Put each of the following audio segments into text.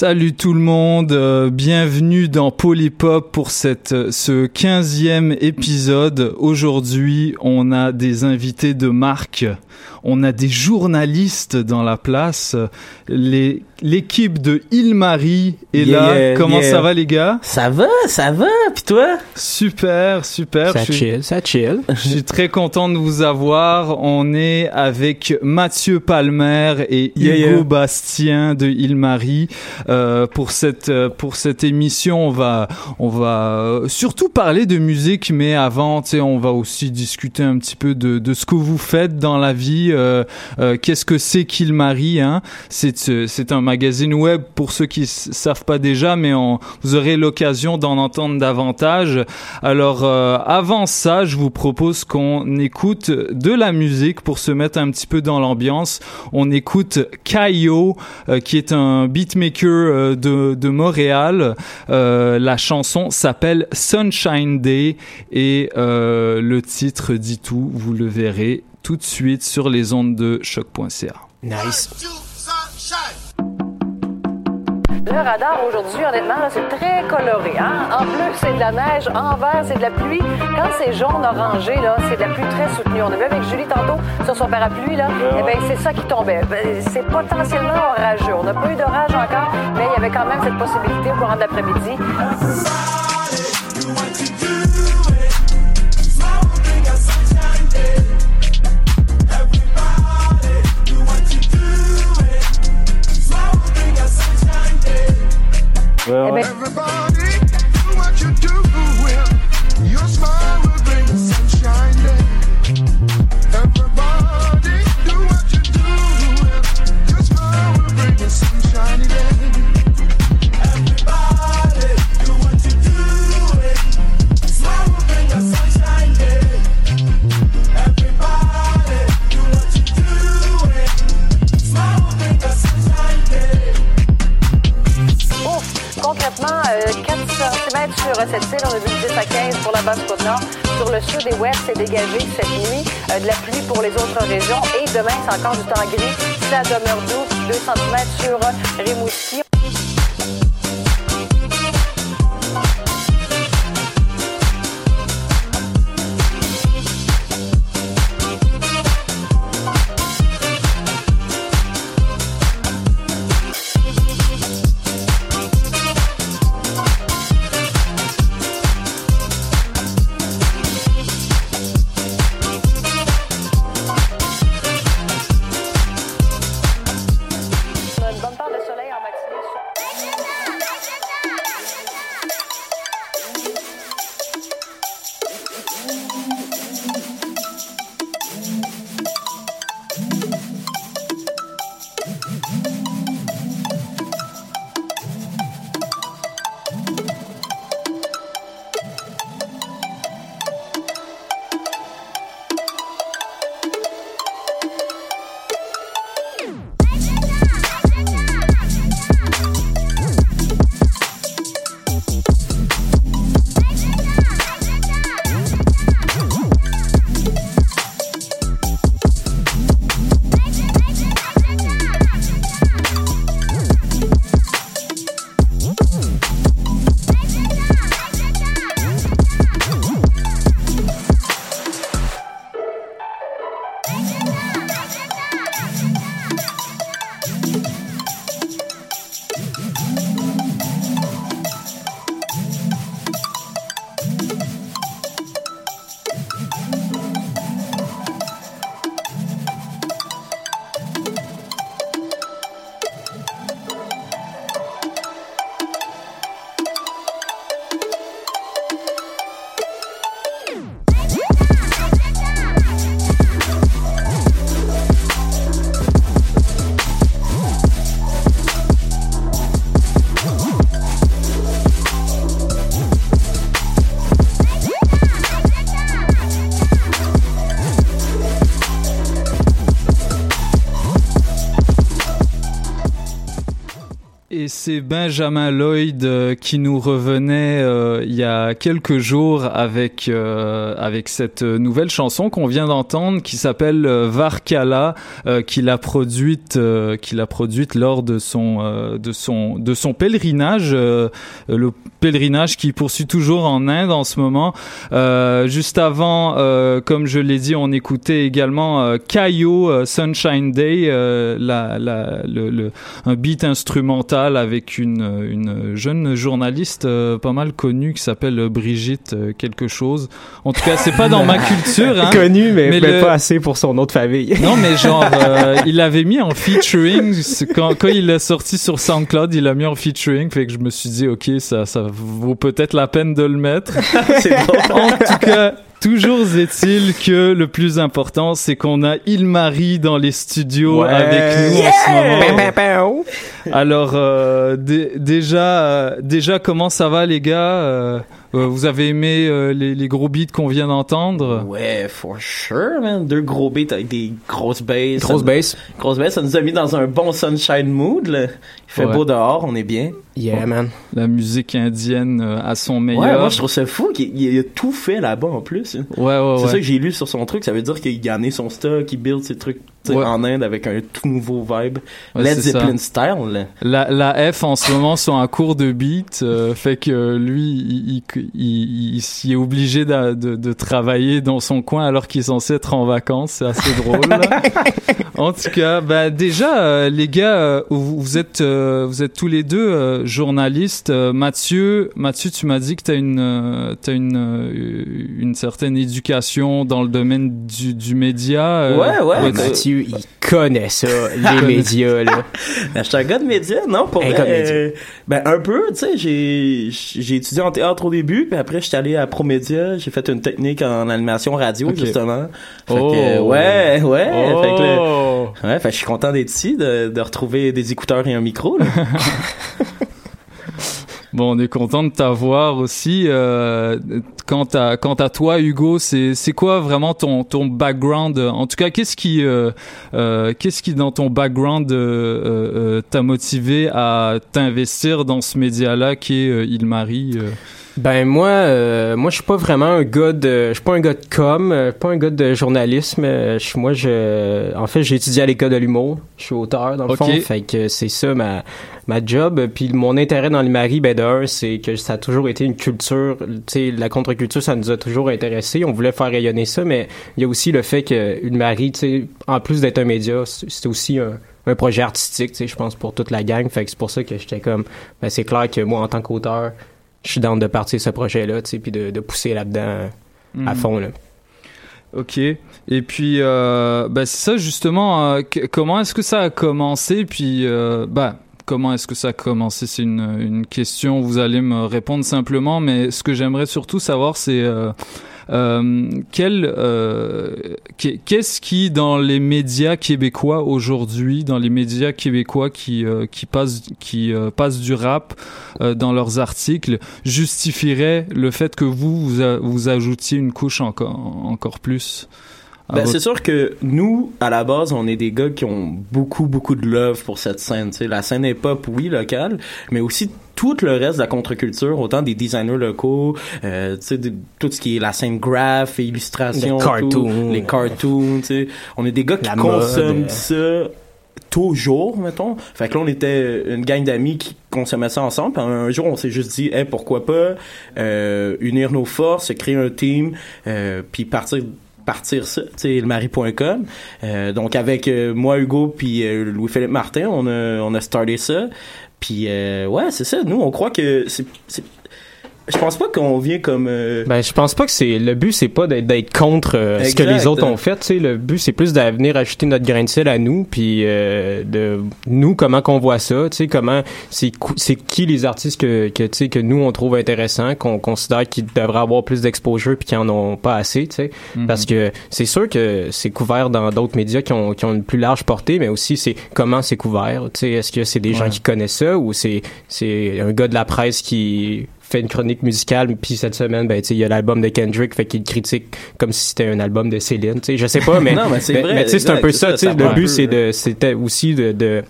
Salut tout le monde, euh, bienvenue dans Polypop pour cette, euh, ce 15e épisode. Aujourd'hui, on a des invités de marque, on a des journalistes dans la place, les l'équipe de Ilmarie est Yeah, là. yeah, Comment yeah. ça va les gars? Ça va, ça va, pis toi? Super, super. Ça Je suis- chill, ça chill. Je suis très content de vous avoir. On est avec Mathieu Palmer et Hugo. Bastien de Ilmarie euh, pour cette euh, pour cette émission. On va on va euh, surtout parler de musique, mais avant, on va aussi discuter un petit peu de de ce que vous faites dans la vie. Euh, euh, Qu'est-ce que c'est qu'Ilmarie hein C'est un magazine web pour ceux qui savent pas déjà, mais vous aurez l'occasion d'en entendre davantage. Alors euh, avant ça, je vous propose qu'on écoute de la musique pour se mettre un petit peu dans l'ambiance. On écoute euh, qui est un beatmaker de, Montréal. La chanson s'appelle Sunshine Day et le titre dit tout. Vous le verrez tout de suite sur les ondes de choc.ca. Nice. Le radar aujourd'hui, honnêtement, c'est très coloré. Hein? En bleu, c'est de la neige. En vert, c'est de la pluie. Quand c'est jaune orangé, là, c'est de la pluie très soutenue. On a vu avec Julie tantôt sur son parapluie, là. Eh ben, c'est ça qui tombait. Ben, c'est potentiellement orageux. On n'a pas eu d'orage encore, mais il y avait quand même cette possibilité au courant de l'après-midi. Eh on a vu 10 à 15 pour la basse côte nord. Sur le sud et ouest, c'est dégagé cette nuit. Euh, de la pluie pour les autres régions. Et demain, c'est encore du temps gris. Demeure doux, 2 cm sur euh, Rimouski. C'est Benjamin Lloyd euh, qui nous revenait euh, il y a quelques jours avec euh, avec cette nouvelle chanson qu'on vient d'entendre qui s'appelle Varkala qu'il a produite a produite lors de son de son de son pèlerinage le pèlerinage qui poursuit toujours en Inde en ce moment. Juste avant comme je l'ai dit on écoutait également Kayo Sunshine Day un beat instrumental avec une, une jeune journaliste euh, pas mal connue qui s'appelle Brigitte euh, quelque chose. En tout cas, c'est pas dans ma culture. Hein. Connu, mais, mais le- pas assez pour son autre famille. Non, mais genre, euh, il l'avait mis en featuring. Quand, quand il l'a sorti sur SoundCloud, il l'a mis en featuring. Fait que je me suis dit, OK, ça, ça vaut peut-être la peine de le mettre. En tout cas, toujours est-il que le plus important, c'est qu'on a Ilmarie dans les studios Ouais. avec nous en ce moment. Alors euh, dé- déjà, euh, déjà comment ça va les gars Euh, Vous avez aimé euh, les, les gros beats qu'on vient d'entendre? Ouais, for sure, man. Deux gros beats avec des grosses basses. Grosse Ça- bass. Grosse bass, ça nous a mis dans un bon sunshine mood, là. Il fait Ouais. beau dehors, on est bien. Yeah, man. La musique indienne euh, à son Ouais, meilleur. moi, je trouve ça fou qu'il il a tout fait là-bas, en plus. hein. Ouais, ouais, C'est ouais. ça que j'ai lu sur son truc. Ça veut dire qu'il a amené son stock, il build ses trucs Ouais. en Inde avec un tout nouveau vibe. Ouais, Led ça. Zeppelin style. La, la F en ce moment sont en cours de beat, euh, fait que lui, il, il, il, il s'y est obligé de, de, de travailler dans son coin alors qu'il est censé être en vacances. C'est assez drôle. là. en tout cas, bah déjà, euh, les gars, euh, vous, vous êtes vous êtes tous les deux journalistes. Mathieu, Mathieu, tu m'as dit que t'as une euh, t'as une une certaine éducation dans le domaine du, du média. Ouais, ouais, Ouais, Mathieu, il connaît ça, les médias, là. Ben, Je suis un gars de médias, non? Pour Un vrai, euh, ben, un peu, tu sais, j'ai, j'ai étudié en théâtre au début, puis après, j'étais allé à Promédia, j'ai fait une technique en animation radio, justement. Fait Oh. que, ouais, ouais, fait que là, Oh. ouais, fait que je suis content d'être ici, de, de retrouver des écouteurs et un micro, là. Bon, on est content de t'avoir aussi. Euh, quant à quant à toi, Hugo, c'est quoi vraiment ton ton background En tout cas, qu'est-ce qui euh, euh, qu'est-ce qui dans ton background euh, euh, euh, t'a motivé à t'investir dans ce média-là qui est Ilmarie euh? Ben moi, euh, moi je suis pas vraiment un gars de, je suis pas un gars de com, euh, pas un gars de journalisme. euh, Je, moi, je, en fait, j'ai étudié à l'école de l'humour. Je suis auteur dans le fond, fait que c'est ça ma ma job. Puis mon intérêt dans l'Imari, ben de un, c'est que ça a toujours été une culture. Tu sais, la contre-culture, ça nous a toujours intéressé. On voulait faire rayonner ça, mais il y a aussi le fait que Ilmarie, tu sais, en plus d'être un média, c'est c'est aussi un un projet artistique, tu sais, je pense pour toute la gang. Fait que c'est pour ça que j'étais comme, ben c'est clair que moi en tant qu'auteur je suis dans de partir ce projet-là, tu sais, puis de, de pousser là-dedans à Mhm. fond, là. Ok. Et puis, euh, bah, c'est ça justement. euh, comment est-ce que ça a commencé? Puis, euh, bah, comment est-ce que ça a commencé? C'est une, une question. Vous allez me répondre simplement, mais ce que j'aimerais surtout savoir, c'est euh, quel, euh, qu'est- qu'est-ce qui dans les médias québécois aujourd'hui, dans les médias québécois qui euh, qui passent qui passent du rap dans leurs articles justifierait le fait que vous vous, vous ajoutiez une couche encore encore plus? À Ben, votre- c'est sûr que nous, à la base, on est des gars qui ont beaucoup, beaucoup de love pour cette scène. tu sais. La scène hip-hop, oui, locale, mais aussi tout le reste de la contre-culture, autant des designers locaux, euh, tu sais, de- tout ce qui est la scène graph illustration, Les cartoons. tout, les cartoons, tu sais. On est des gars qui consomment mode. ça toujours, mettons. Fait que là, on était une gang d'amis qui consommaient ça ensemble. Puis un jour, on s'est juste dit, hey, pourquoi pas euh, unir nos forces, créer un team, euh, puis partir partir ça, tu sais, elmarie.com. Euh, donc avec euh, moi, Hugo, puis euh, Louis-Philippe Martin, on a, on a starté ça. Puis ouais, c'est ça. Nous, on croit que c'est... Je pense pas qu'on vient comme... euh, Ben, je pense pas que c'est le but, c'est pas d'être d'être contre euh, ce que les autres ont fait. Tu sais, le but, c'est plus de venir ajouter notre grain de sel à nous, puis euh, de nous comment qu'on voit ça. Tu sais, comment c'est c'est qui les artistes que que tu sais que nous on trouve intéressants, qu'on considère qu'ils devraient avoir plus d'exposure puis qu'ils en ont pas assez. Tu sais, Mhm. parce que c'est sûr que c'est couvert dans d'autres médias qui ont qui ont une plus large portée, mais aussi c'est comment c'est couvert. Tu sais, est-ce que c'est des gens qui connaissent ça ou c'est c'est un gars de la presse qui fait une chronique musicale puis cette semaine ben il y a l'album de Kendrick fait qu'il critique comme si c'était un album de Céline tu sais je sais pas mais Non, mais c'est un peu ça le but c'est c'était aussi de, de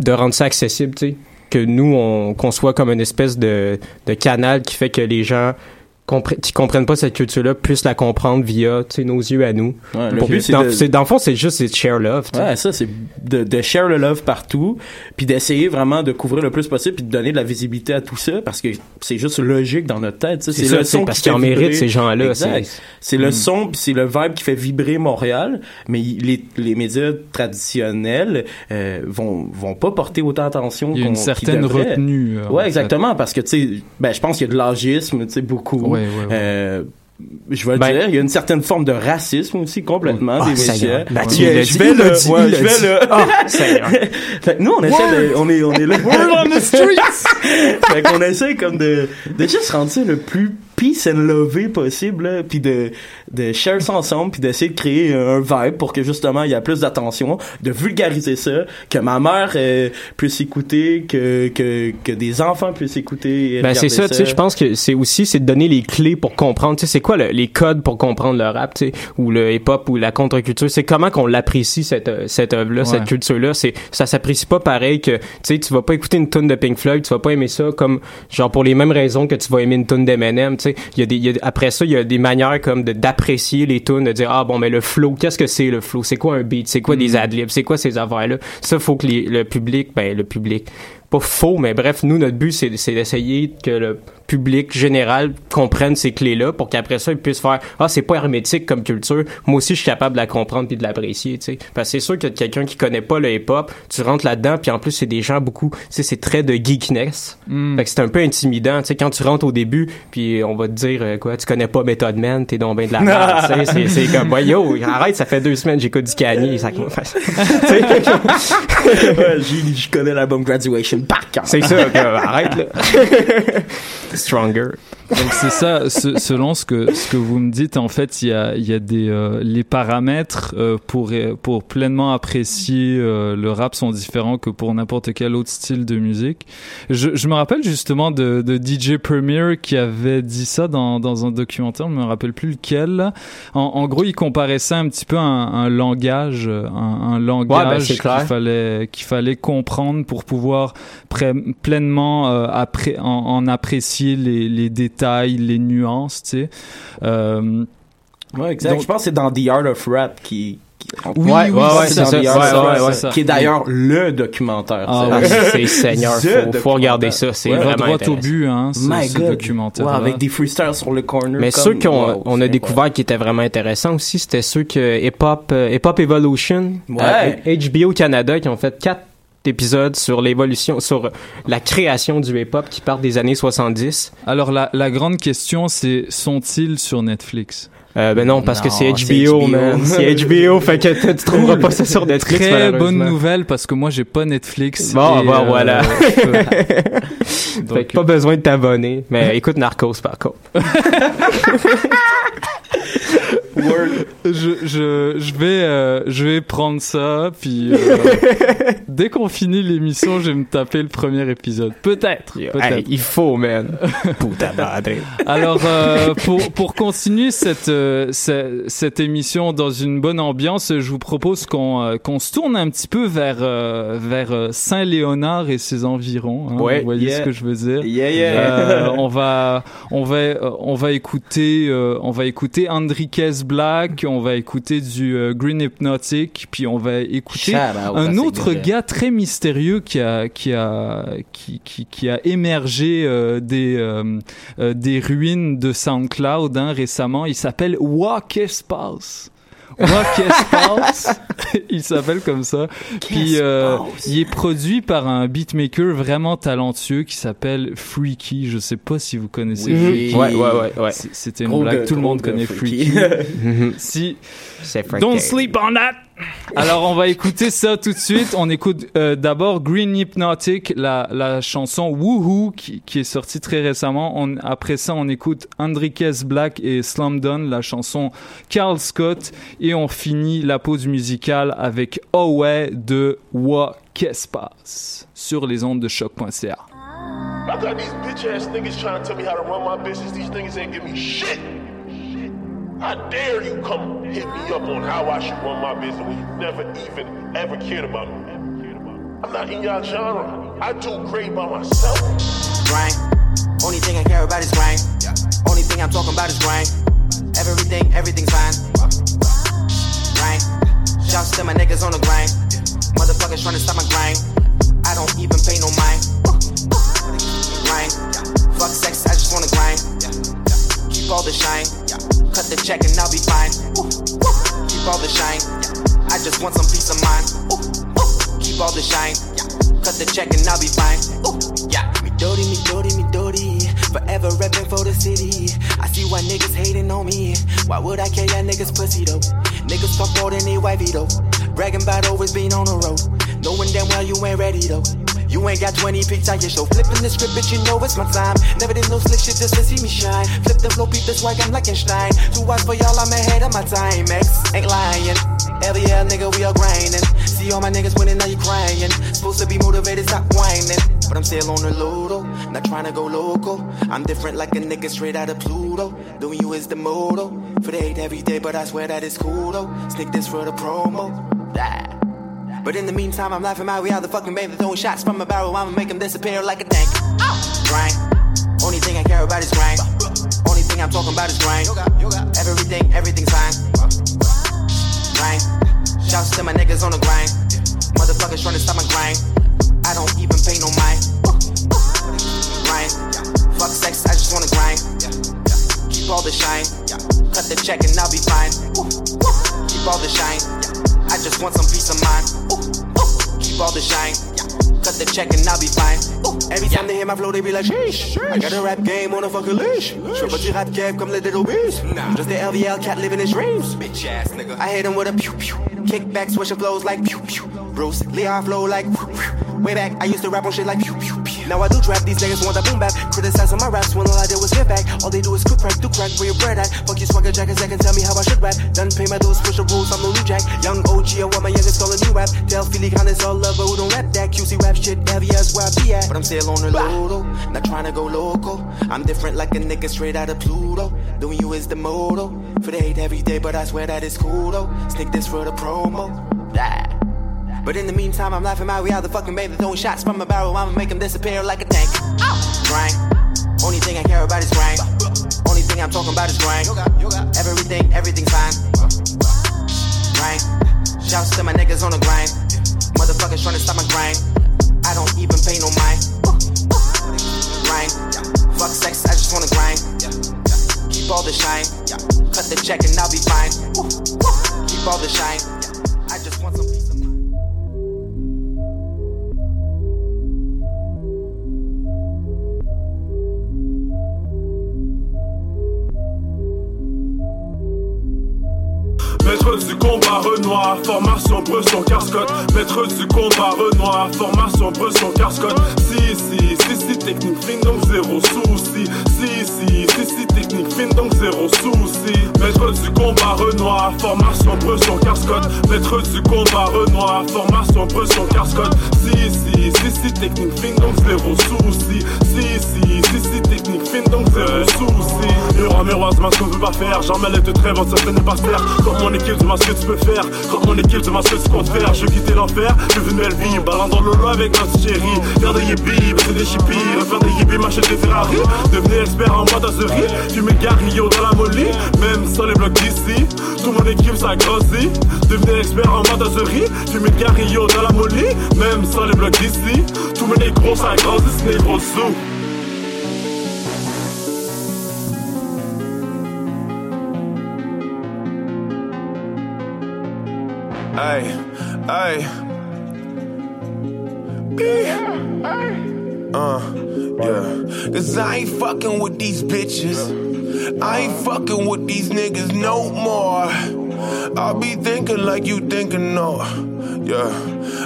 de rendre ça accessible tu sais que nous on conçoit comme une espèce de, de canal qui fait que les gens qui comprennent pas cette culture-là puissent la comprendre via tu sais, nos yeux à nous. Ouais, le but, c'est dans, de- dans le fond, c'est juste c'est de share love. tu sais. Ouais, ça, c'est de, de share le love partout, puis d'essayer vraiment de couvrir le plus possible, puis de donner de la visibilité à tout ça, parce que c'est juste logique dans notre tête. C'est le c'est son parce qui qu'ils en méritent, ces gens-là, c'est- C'est le Mm. son, puis c'est le vibe qui fait vibrer Montréal, mais les, les médias traditionnels euh, vont vont pas porter autant attention Il y a une certaine retenue, euh, ouais, fait. exactement, parce que tu sais, ben je pense qu'il y a de l'âgisme, tu sais, beaucoup. Ouais, ouais, ouais. Euh, je vais le Ben- dire, il y a une certaine forme de racisme aussi complètement Ah, des médias. Ben, tu l'as je vais là, dit, ouais, je vais. Ah, Seigneur. Fait que nous on essaie de, on est on est là. Word on the streets! fait qu'on essaie comme de de juste rendre ça le plus peace and lové possible, là, puis de de share ça ensemble, puis d'essayer de créer un vibe pour que justement il y a plus d'attention, de vulgariser ça, que ma mère euh, puisse écouter, que que que des enfants puissent écouter. et Ben c'est ça, tu sais, je pense que c'est aussi c'est de donner les clés pour comprendre, tu sais, c'est quoi le- les codes pour comprendre le rap, tu sais, ou le hip-hop ou la contre-culture, c'est comment qu'on l'apprécie cette cette œuvre-là, Ouais. cette culture-là, c'est ça s'apprécie pas pareil que tu sais, tu vas pas écouter une tune de Pink Floyd, tu vas pas aimer ça comme genre pour les mêmes raisons que tu vas aimer une tune d'Eminem, tu sais, il y a des y a- après ça, il y a des manières comme d'apprécier les tunes, de dire ah bon mais le flow, qu'est-ce que c'est le flow, c'est quoi un beat, c'est quoi des adlibs, c'est quoi ces affaires-là, ça faut que les- le public, ben le public pas faux, mais bref, nous, notre but, c'est c'est d'essayer que le public général comprenne ces clés-là pour qu'après ça, ils puissent faire « Ah, c'est pas hermétique comme culture. Moi aussi, je suis capable de la comprendre puis de l'apprécier. » tu sais. Parce que c'est sûr que quelqu'un qui connaît pas le hip-hop, tu rentres là-dedans, puis en plus, c'est des gens beaucoup... Tu sais, c'est très de geekness. Mm. Fait que c'est un peu intimidant. Tu sais, quand tu rentres au début, puis on va te dire euh, quoi, tu connais pas Method Man, t'es donc ben de la merde. tu sais, c'est- comme, ouais, yo, arrête, ça fait deux semaines, j'écoute du Kanye. Ouais, je connais l'album Graduation cœur. c'est ça, que, arrête, là. Stronger. Donc c'est ça, ce- selon ce que ce que vous me dites, en fait, il y a il y a des euh, les paramètres euh, pour pour pleinement apprécier euh, le rap sont différents que pour n'importe quel autre style de musique. Je, je me rappelle justement de, de DJ Premier qui avait dit ça dans dans un documentaire, je me rappelle plus lequel. En, en gros, il comparait ça un petit peu à un, un langage, un, un langage ben, qu'il fallait qu'il fallait comprendre pour pouvoir pleinement euh, après en, en apprécier les, les détails, les nuances, tu sais. Euh, Ouais, exact. Donc- je pense que c'est dans The Art of Rap qui. qui Oui, Ouais, oui, ouais, c'est c'est ça, Ouais, ça, ouais, c'est ouais. ça. qui est d'ailleurs le documentaire. Ah. C'est Seigneur, The faut, faut regarder documentaire. ça, c'est Ouais, vraiment droit au but, hein, ce, My ce God. documentaire. Avec des freestyles sur le corner. Mais comme- ceux qu'on wow, on c'est a découvert qui étaient vraiment intéressants aussi, c'était ceux que Hip Hop euh, Hip Hop Evolution, Ouais. euh, HBO Canada, qui ont fait quatre épisodes sur l'évolution, sur la création du hip hop qui part des années 70. Alors la, la grande question, c'est sont-ils sur Netflix? Euh, ben non, parce que Non, c'est c'est HBO, HBO. man. C'est HBO, fait que tu tu trouveras pas ça sur Netflix. Très bonne nouvelle parce que moi j'ai pas Netflix. Bon, et, bah, voilà. Fait que pas besoin de t'abonner. Mais écoute Narcos par contre. je, je, je vais euh, je vais prendre ça puis euh, dès qu'on finit l'émission, je vais me taper le premier épisode. Peut-être. Hey, il faut, man. Puta madre. Alors, euh, pour, pour continuer cette, euh, ce- cette émission dans une bonne ambiance, je vous propose qu'on euh, qu'on se tourne un petit peu vers, euh, vers Saint-Léonard et ses environs. hein. Ouais, vous voyez yeah. ce que je veux dire Yeah, yeah. Euh, on va on va euh, on va écouter euh, on va écouter Enriquez Black on va écouter du euh, Green Hypnotic puis on va écouter un autre gars très mystérieux qui a qui a qui qui, qui a émergé euh, des euh, des ruines de SoundCloud hein, récemment. Il s'appelle Walk Espace Walk Espace il s'appelle comme ça puis euh, il est produit par un beatmaker vraiment talentueux qui s'appelle Freaky je sais pas si vous connaissez Oui. Freaky Ouais, ouais, ouais, ouais. C'était une Gros blague tout le monde connaît Freaky. Freaky si Don't sleep on that. Alors on va écouter ça tout de suite. On écoute euh, d'abord Green Hypnotic, la, chanson Woohoo qui, qui est sortie très récemment. Après ça, on écoute Enriquez Black et Slumdon, la chanson Carl Scott, et on finit la pause musicale avec Oh de Wa Qu'espace sur les ondes de choc.ca. How dare you come hit me up on how I should run my business when you never even ever cared about me? I'm not in your genre. I do great by myself. Grind. Only thing I care about is grind. Only thing I'm talking about is grind. Everything, everything's fine. Grind. Shouts to my niggas on the grind. Motherfuckers trying to stop my grind. I don't even pay no mind. Grind. Fuck sex, I just wanna grind. Keep all the shine. Cut the check and I'll be fine. Keep all the shine. I just want some peace of mind. Keep all the shine. Cut the check and I'll be fine. Yeah. Me dirty, me dirty, me dirty. Forever repping for the city. I see why niggas hating on me. Why would I care that niggas pussy though? Niggas fuck more than they wifey though. Bragging about always being on the road. Knowing damn well you ain't ready though. You ain't got 20 pics on your show. Flipping the script, bitch, you know it's my time. Never did no slick shit just to see me shine. Flip the flow, peep the swag, I'm like Einstein. Too wise for y'all, I'm ahead of my time. X ain't lying. Every LVL, nigga, we all grinding. See all my niggas winning, now you crying. Supposed to be motivated, stop whining. But I'm still on the low, not trying to go local. I'm different like a nigga straight out of Pluto. Doing you is the motto. For the hate every day, but I swear that it's cool though. Sneak this for the promo. Ah. But in the meantime, I'm laughing my way out the fucking baby, throwing shots from a barrel. I'ma make them disappear like a tank. Grind. Only thing I care about is grind. Only thing I'm talking about is grind. Everything, everything's fine. Grind. Shouts to my niggas on the grind. Motherfuckers trying to stop my grind. I don't even pay no mind. Grind. Fuck sex, I just wanna grind. Keep all the shine. Cut the check and I'll be fine. Keep all the shine. I just want some peace of mind. Keep all the shine. Cut the check and I'll be fine. Every time they hear my flow, they be like, sheesh. I got a rap game on a fucking leash. Je fais pas du rap game comme les little beast. Just the LVL cat living his dreams. Bitch ass nigga. I hit him with a pew pew. Kickback, switching flows like pew pew. Bruce Lee, I flow like pew pew. Way back, I used to rap on shit like pew pew pew. Now I do trap, these niggas want that boom bap. Criticizing my raps when all I did was give back. All they do is cook crack, do crack where your bread at. Fuck you swagger jackers that can tell me how I should rap. Done pay my dues, push the rules, I'm no new jack. Young OG, I want my youngest call a new rap. Tell Philly it's all love, but who don't rap that? QC rap shit, LVS where I be at. But I'm still on the low not trying to go local. I'm different like a nigga straight out of Pluto. Doing you is the motto. For the hate every day, but I swear that it's cool though. Sneak this for the promo. Ah. But in the meantime, I'm laughing my way out the fucking baby, throwing shots from a barrel. I'ma make them disappear like a tank. Grind. Only thing I care about is grind. Only thing I'm talking about is grind. Everything, everything's fine. Grind. Shouts to my niggas on the grind. Motherfuckers trying to stop my grind. I don't even pay no mind. Grind. Fuck sex, I just wanna grind. Keep all the shine. Cut the check and I'll be fine. Keep all the shine. Maître du combat Renoir, formation Bresson Carscott. Maître du combat Renoir, formation Bresson Carscott. Si, si, si, si, technique fine donc zéro souci. Si, si, si, si, technique fine donc zéro souci. Maître du combat Renoir, formation Bresson Carscott. Maître du combat Renoir, formation Bresson Carscott. Si, si, si, si, technique fine donc zéro souci. Si, si, si, si, technique fine donc zéro souci. Miroir, miroir, ce qu'on veut pas faire. J'en mêle te trêve, ça n'est pas faire. Comme mon équipe, dis-moi ce que tu peux faire. Comme mon équipe, dis-moi ce que tu faire. Je quitter l'enfer, je veux une belle vie. Ballant dans le lot avec notre chérie. Faire des yippies, baiser des chippies. Refaire des yippies, m'acheter des Ferrari. Devenir expert en modazerie. Fumer garillo dans la molly. Même sans les blocs d'ici. Tout mon équipe, ça grossit. Devenir expert en modazerie. Fumer garillo dans la molly. Même sans les blocs d'ici. Tout mon négros, ça grossit, négros sous. Ay, ay. Uh, yeah. Cause I ain't fucking with these bitches. I ain't fucking with these niggas no more. I'll be thinking like you thinking, no. Yeah.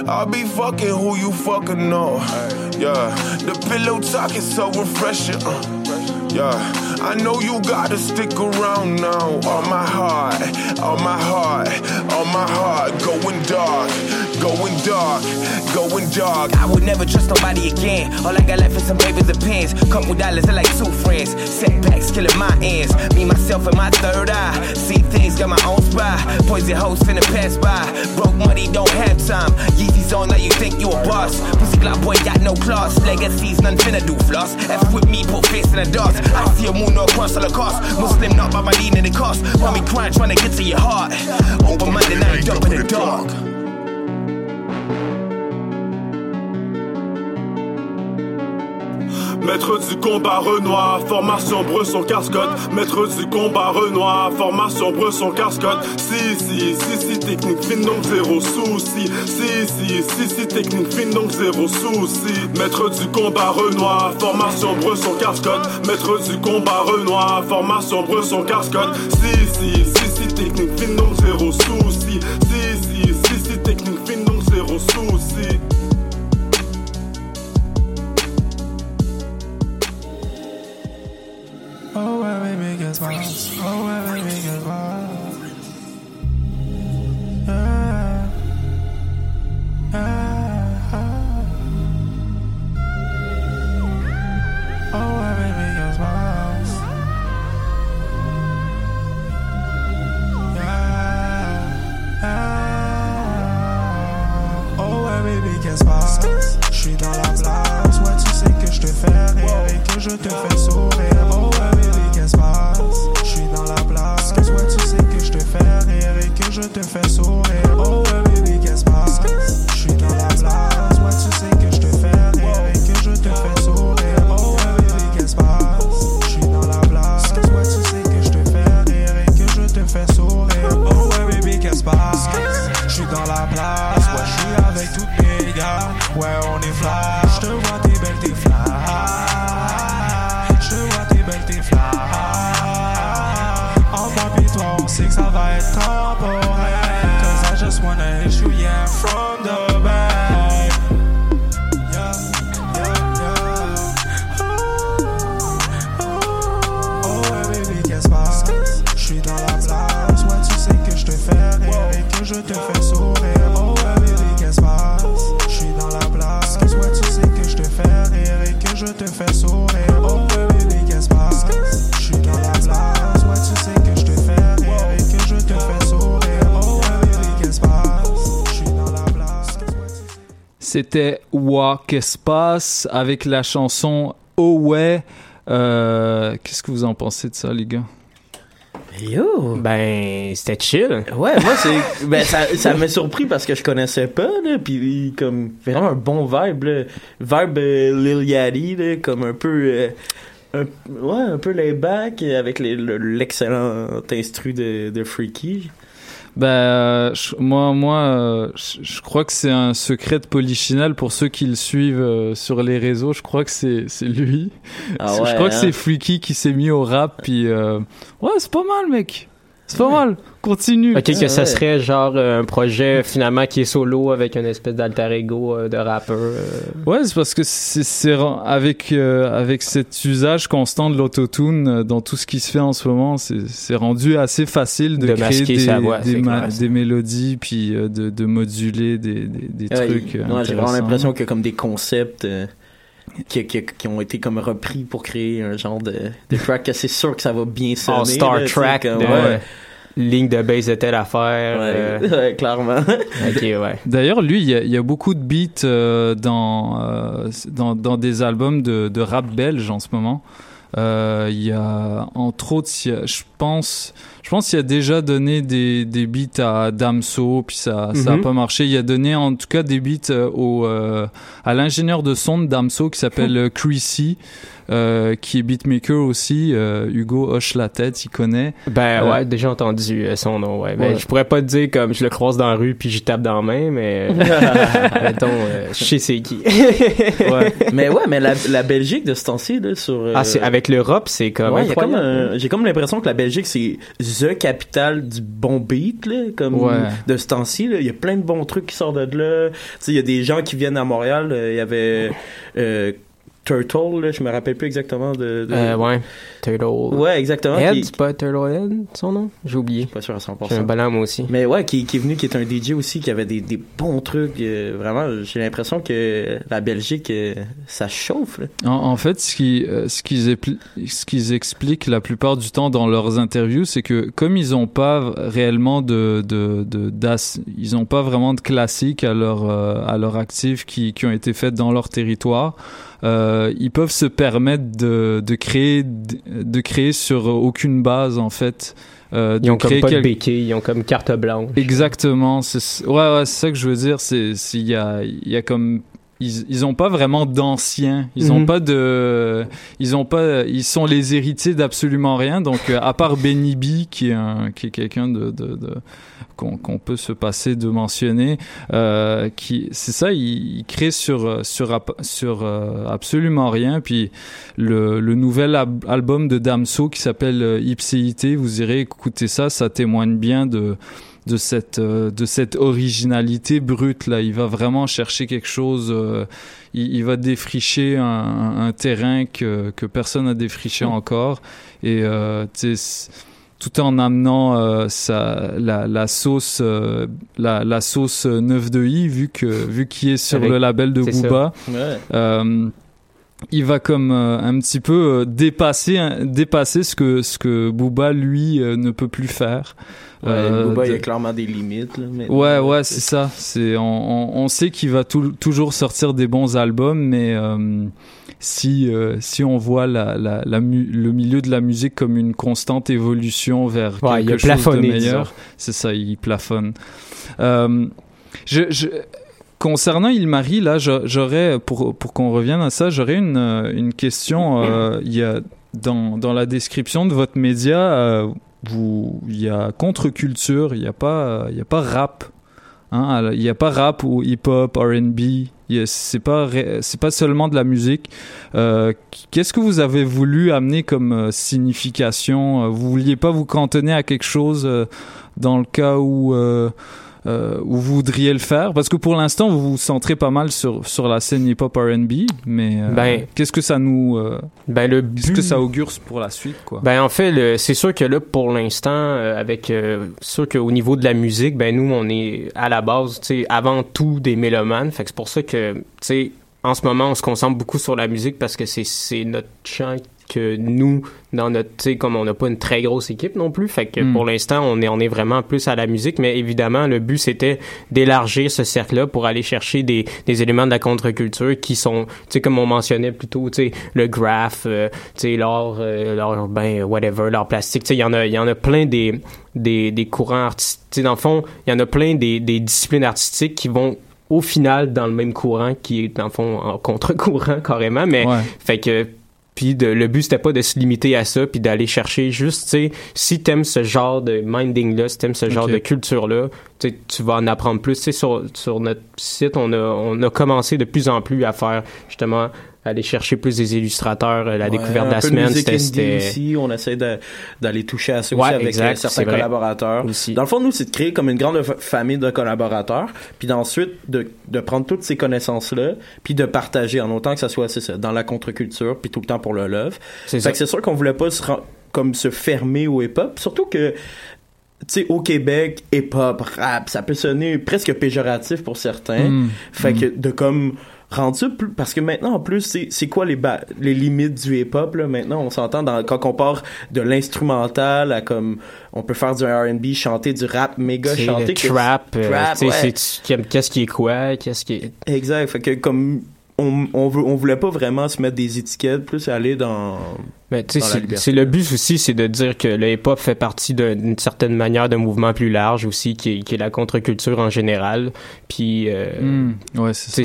I'll be fucking who you fucking know. Yeah. The pillow talk is so refreshing. Uh. Yeah. I know you gotta stick around now. On my heart, on my heart, on my heart. Going dark, going dark, going dark. I would never trust nobody again. All I got left is some papers and pens. Couple dollars and like two friends. Setbacks, killing my ends. Me, myself, and my third eye. See things, got my own spy. Poison hoes finna pass by. Broke money, don't have time. Yeezys on, now you think you a boss. Pussy glock boy got no claws. Legacies, none finna do floss. F with me, put face in the dust. I see a moon no cross all across. Muslim not by my lean in the cost. Me crying, trying to get to your heart. Open minded, now you dump in the dark. Maître du combat Renoir, formation Bresson Cascotte. Maître du combat Renoir, formation Bresson Cascotte. Si, si, si, si, technique fine donc zéro souci. Si, si, si, si, technique fine donc zéro souci. Maître du combat Renoir, formation Bresson Cascotte. Maître du combat Renoir, formation Bresson Cascotte. Si, si, si, si, technique fine donc zéro souci. Si, si, si, si, technique fine donc zéro souci. Passe? Oh, ouais, baby, se passe? Yeah. Yeah. Oh, ouais, baby, se passe? Yeah. Oh, dans la place, ouais, tu sais que je te fais rire et que je te fais sourire. Je te fais sourire. Oh, ouais, baby, qu'est-ce passe? J'suis dans la place, ouais, tu sais que je te fais rire que je te fais sourire. Oh, ouais, baby, qu'est-ce passe? J'suis dans la place, ouais, tu sais que je te fais rire que je te fais sourire. Oh, ouais, baby, qu'est-ce passe? J'suis dans la place, ouais, j'suis avec toutes mes gars. Ouais, on est fly, C'était Wa Qu'est-ce passe avec la chanson Oh ouais. Euh, Qu'est-ce que vous en pensez de ça, les gars? Yo! Ben, c'était chill. Ouais, moi, c'est. Ben, ça, ça m'a surpris parce que je connaissais pas, là. Puis, comme, vraiment un bon vibe, là. Vibe euh, Lil Yachty, là. Comme un peu. euh, un, ouais, un peu laid back avec les- le- l'excellent instru de, de Freaky. Ben, euh, je- moi, moi, euh, je je crois que c'est un secret de Polichinelle pour ceux qui le suivent euh, sur les réseaux. Je crois que c'est c'est lui. Ah je crois que hein? c'est Freaky qui s'est mis au rap. Puis euh, ouais, c'est pas mal, mec. C'est pas mal. Continue. Ok, que ça serait genre euh, un projet finalement qui est solo avec une espèce d'alter ego euh, de rappeur. euh. Ouais, c'est parce que c'est avec euh, avec cet usage constant de l'autotune euh, dans tout ce qui se fait en ce moment, c'est c'est rendu assez facile de, De créer masquer des, sa voix, des, clair. mélodies puis euh, de, de moduler des, des, des Ouais, trucs. j'ai vraiment l'impression a comme des concepts euh, qui, qui, qui ont été comme repris pour créer un genre de, de track que c'est sûr que ça va bien sonner. En Star là, comme, de ouais. ligne de base de telle affaire. Ouais, euh. ouais, clairement. D'ailleurs, lui, il y, a, il y a beaucoup de beats euh, dans, euh, dans, dans des albums de, de rap belge en ce moment. Euh, Il y a, entre autres, a- je pense, je pense qu'il a déjà donné des, des beats à Damso, puis ça, ça a Mhm. pas marché. Il a donné en tout cas des beats euh, au, euh, à l'ingénieur de son de Damso qui s'appelle Chrissy, euh, qui est beatmaker aussi. Euh, Hugo hoche la tête, il connaît. Ben Euh, ouais, déjà entendu euh, son nom, ouais. Ben, Ouais. je pourrais pas te dire comme je le croise dans la rue puis j'y tape dans la main, mais mettons, euh, je sais c'est qui. ouais. Mais ouais, mais la, la Belgique de ce temps-ci, là, sur. euh, Ah, c'est avec l'Europe, c'est comme Ouais, il y a comme incroyable. un- j'ai comme l'impression que la Belgique c'est the capitale du bon beat là, comme Ouais. de ce temps-ci là. il y a plein de bons trucs qui sortent de là tu sais il y a des gens qui viennent à Montréal il y avait euh, Turtle, là, je me rappelle plus exactement de. de- Euh, ouais. Turtle. Ouais, exactement. Head, qui- c'est pas Turtle Head, son nom? J'ai oublié. Pas sûr à 100%. J'ai un bonhomme aussi. Mais ouais, qui, qui est venu, qui est un DJ aussi, qui avait des, des bons trucs. euh, vraiment, j'ai l'impression que la Belgique, euh, ça chauffe. là. En, en fait, ce qui, euh, ce qu'ils ce qu'ils expliquent la plupart du temps dans leurs interviews, c'est que comme ils n'ont pas réellement de, de, de d'as- ils ont pas vraiment de classiques à leur, euh, à leur actif qui, qui ont été faites dans leur territoire. Euh, ils peuvent se permettre de, de créer de créer sur aucune base en fait. Euh, de Ils ont comme pas de quel- béquille, ils ont comme carte blanche. Exactement. C'est, ouais, ouais, ça que je veux dire. C'est, il y a, il y a comme, ils, ils ont pas vraiment d'anciens. Ils ont Mhm. pas de, ils ont pas, ils sont les héritiers d'absolument rien. Donc, euh, à part Benny B, qui est un, qui est quelqu'un de, de, de- qu'on, peut se passer de mentionner, euh, qui, c'est ça, il, il crée sur, sur, euh, absolument rien. Puis, le, le nouvel ab- album de Damso qui s'appelle Ipséité, vous irez écouter ça, ça témoigne bien de, de cette euh, de cette originalité brute là il va vraiment chercher quelque chose euh, il, il va défricher un, terrain que que personne n'a défriché encore et euh, tout en amenant sa, la, la sauce la, la sauce 9 de i vu que vu qu'il est sur Avec- le label de. Booba il va comme euh, un petit peu euh, dépasser un- dépasser ce que ce que Booba lui euh, ne peut plus faire. Ouais, Euh, il y a clairement des limites. Là. Ouais, ouais, c'est ça. C'est on, on, on sait qu'il va tou- toujours sortir des bons albums, mais euh, si euh, si on voit la, la, la mu- le milieu de la musique comme une constante évolution vers Ouais, il quelque a chose plafonné, de meilleur, c'est ça, il plafonne. Euh, je, je Concernant Ilmarie, là, je- j'aurais, pour, pour qu'on revienne à ça, j'aurais une, une question. euh, Il y a, dans, dans la description de votre média, euh, il y a contre-culture, il n'y a, pas, il y a pas rap. Hein, il n'y a pas rap ou hip-hop, R&B. C'est pas, c'est pas seulement de la musique. Euh, Qu'est-ce que vous avez voulu amener comme euh, signification? Euh, Vous vouliez pas vous cantonner à quelque chose dans le cas où euh, où vous voudriez le faire? Parce que pour l'instant, vous vous centrez pas mal sur, sur la scène hip-hop R&B, mais euh, Ben- qu'est-ce que ça nous... euh, Ben, le qu'est-ce que ça augure pour la suite, quoi? Ben en fait, c'est sûr que là, pour l'instant, euh, avec euh, sûr qu'au niveau de la musique, ben nous, on est à la base, tu sais, avant tout des mélomanes. Fait que c'est pour ça que, tu sais, en ce moment, on se concentre beaucoup sur la musique parce que c'est c'est notre champ que nous, dans notre, tu sais, comme on n'a pas une très grosse équipe non plus, fait que Mm. pour l'instant, on est, on est vraiment plus à la musique, mais évidemment, le but, c'était d'élargir ce cercle-là pour aller chercher des, des éléments de la contre-culture qui sont, tu sais, comme on mentionnait plus tôt, tu sais, le graph, euh, tu sais, l'art, euh, l'art urbain, whatever, l'art plastique, tu sais, il y en a, il y en a plein des, des, des courants artistiques, tu sais, dans le fond, il y en a plein des, des disciplines artistiques qui vont au final dans le même courant qui est dans le fond en contre-courant carrément mais Ouais. fait que puis de- le but c'était pas de se limiter à ça puis d'aller chercher juste tu sais si t'aimes ce genre de minding là si t'aimes ce genre de culture là tu vas en apprendre plus. Tu sais sur sur notre site on a on a commencé de plus en plus à faire justement aller chercher plus des illustrateurs euh, la Ouais, découverte de la semaine c'était aussi on essaie de- d'aller toucher à ça Ouais, aussi avec exact, euh, certains collaborateurs Aussi. dans le fond nous c'est de créer comme une grande fa- famille de collaborateurs puis d'ensuite de, de prendre toutes ces connaissances là puis de partager en autant que ça soit ça, dans la contre-culture puis tout le temps pour le love C'est Fait ça. que c'est sûr qu'on voulait pas se comme se fermer au hip-hop surtout que tu sais, au Québec, hip-hop, rap, ça peut sonner presque péjoratif pour certains. Mm. Fait Mm. que de comme rendre ça plus parce que maintenant en plus c'est c'est quoi les ba- les limites du hip-hop là? Maintenant on s'entend dans quand on part de l'instrumental à comme on peut faire du R&B chanter du rap méga chanter le trap, euh, ouais. qu'est-ce qui est quoi, qu'est-ce qui est... exact fait que comme on, on veut on voulait pas vraiment se mettre des étiquettes plus aller dans Mais tu sais, c'est- le but aussi, c'est de dire que le hip-hop fait partie d'un- d'une certaine manière d'un mouvement plus large aussi, qui est, qui est la contre-culture en général. Puis, euh, Mm. Ouais, c'est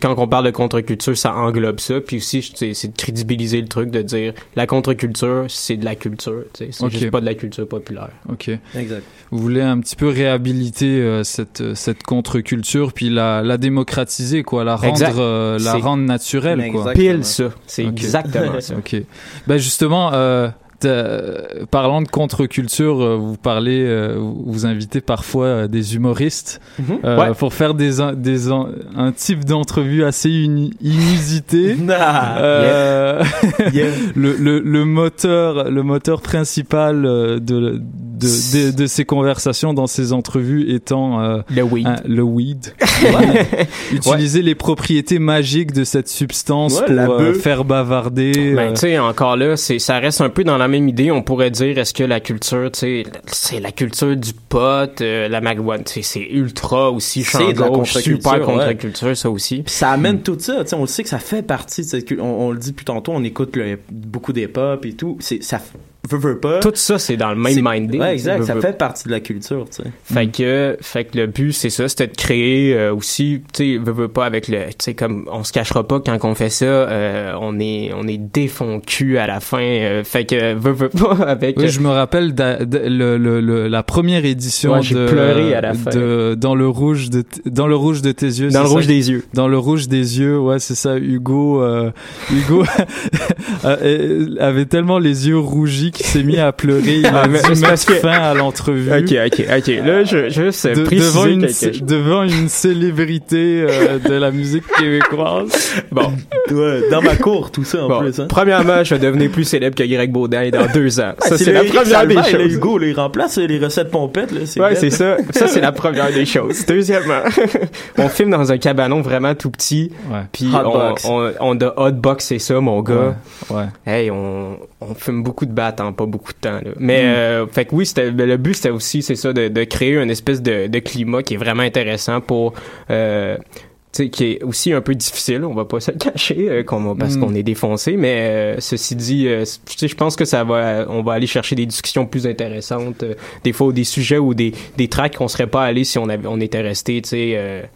quand on parle de contre-culture, ça englobe ça. Puis aussi, c'est de crédibiliser le truc, de dire la contre-culture, c'est de la culture. tu sais, C'est Ok. juste pas de la culture populaire. Ok. exact Vous voulez un petit peu réhabiliter euh, cette, euh, cette contre-culture, puis la, la démocratiser, quoi, la rendre, euh, la C'est- rendre naturelle, quoi. Pile ça. C'est exactement ça. Ok. Ben justement, euh, t'as- parlant de contre-culture, euh, vous parlez, euh, vous invitez parfois euh, des humoristes Mhm. euh, Ouais. pour faire des, un- des un, un type d'entrevue assez inusité. Euh, Yeah. le, le, le moteur, le moteur principal euh, de, de, de, de ces conversations dans ces entrevues étant euh, le weed. un- le weed. Utiliser les propriétés magiques de cette substance Ouais, pour la euh, faire bavarder. Ben, euh, tu sais, encore là, c'est, ça reste un peu dans la même idée. On pourrait dire, est-ce que la culture, tu sais, c'est la culture du pot, euh, la marijuana, tu sais, c'est ultra aussi C'est de la contre-culture, super ouais. contre-culture, ça aussi. Puis ça amène tout ça, tu sais, on le sait que ça fait partie de cette on, on le dit plus tantôt, on écoute le- beaucoup d'hip-hop et tout, c'est ça veut veut pas. Tout ça, c'est dans le même minding. Ouais, exact, ça fait partie de la culture, tu sais. Fait que, fait que le but, c'est ça, c'était de créer euh, aussi, tu sais, veut, veut pas avec le, tu sais, comme on se cachera pas quand on fait ça, euh, on est, on est défond cul à la fin. euh, fait que veut, veut pas avec. Oui, je me rappelle d'a- de- le, le- le- la première édition Ouais, j'ai de, pleuré à la fin. de dans le rouge de dans le rouge de tes yeux. Dans le ça? rouge des yeux. Dans le rouge des yeux, ouais, c'est ça. Hugo, euh, Hugo euh, avait tellement les yeux rougis qu'il s'est mis à pleurer. Il a Ah, mais dû mettre parce que- fin à l'entrevue. Ok, ok, ok. Là, je, je sais De- devant une quelque devant une célébrité euh, de la musique québécoise. Bon. Ouais, dans ma cour, tout ça en Bon, plus. Hein. Premièrement, je vais devenir plus célèbre que Greg Baudin dans deux ans. Ça, c'est la première des choses. Hugo, là, il remplace les recettes pompettes, là. Ouais, bête. c'est ça. Ça, c'est la première des choses. Deuxièmement, on filme dans un cabanon vraiment tout petit. Puis on, Hotbox. on, on a hotboxé ça, mon gars. Ouais. ouais. Hey, on, on fume beaucoup de battes en pas beaucoup de temps. Là. Mais Mm. euh, fait que oui, c'était ben, le but c'était aussi c'est ça de, de créer une espèce de, de climat qui est vraiment intéressant pour euh, tu sais, qui est aussi un peu difficile, on va pas se le cacher euh, parce Mm. qu'on est défoncé, mais euh, ceci dit, euh, tu sais, je pense que ça va, on va aller chercher des discussions plus intéressantes, euh, des fois des sujets ou des des tracks qu'on serait pas allé si on avait, on était resté, tu sais.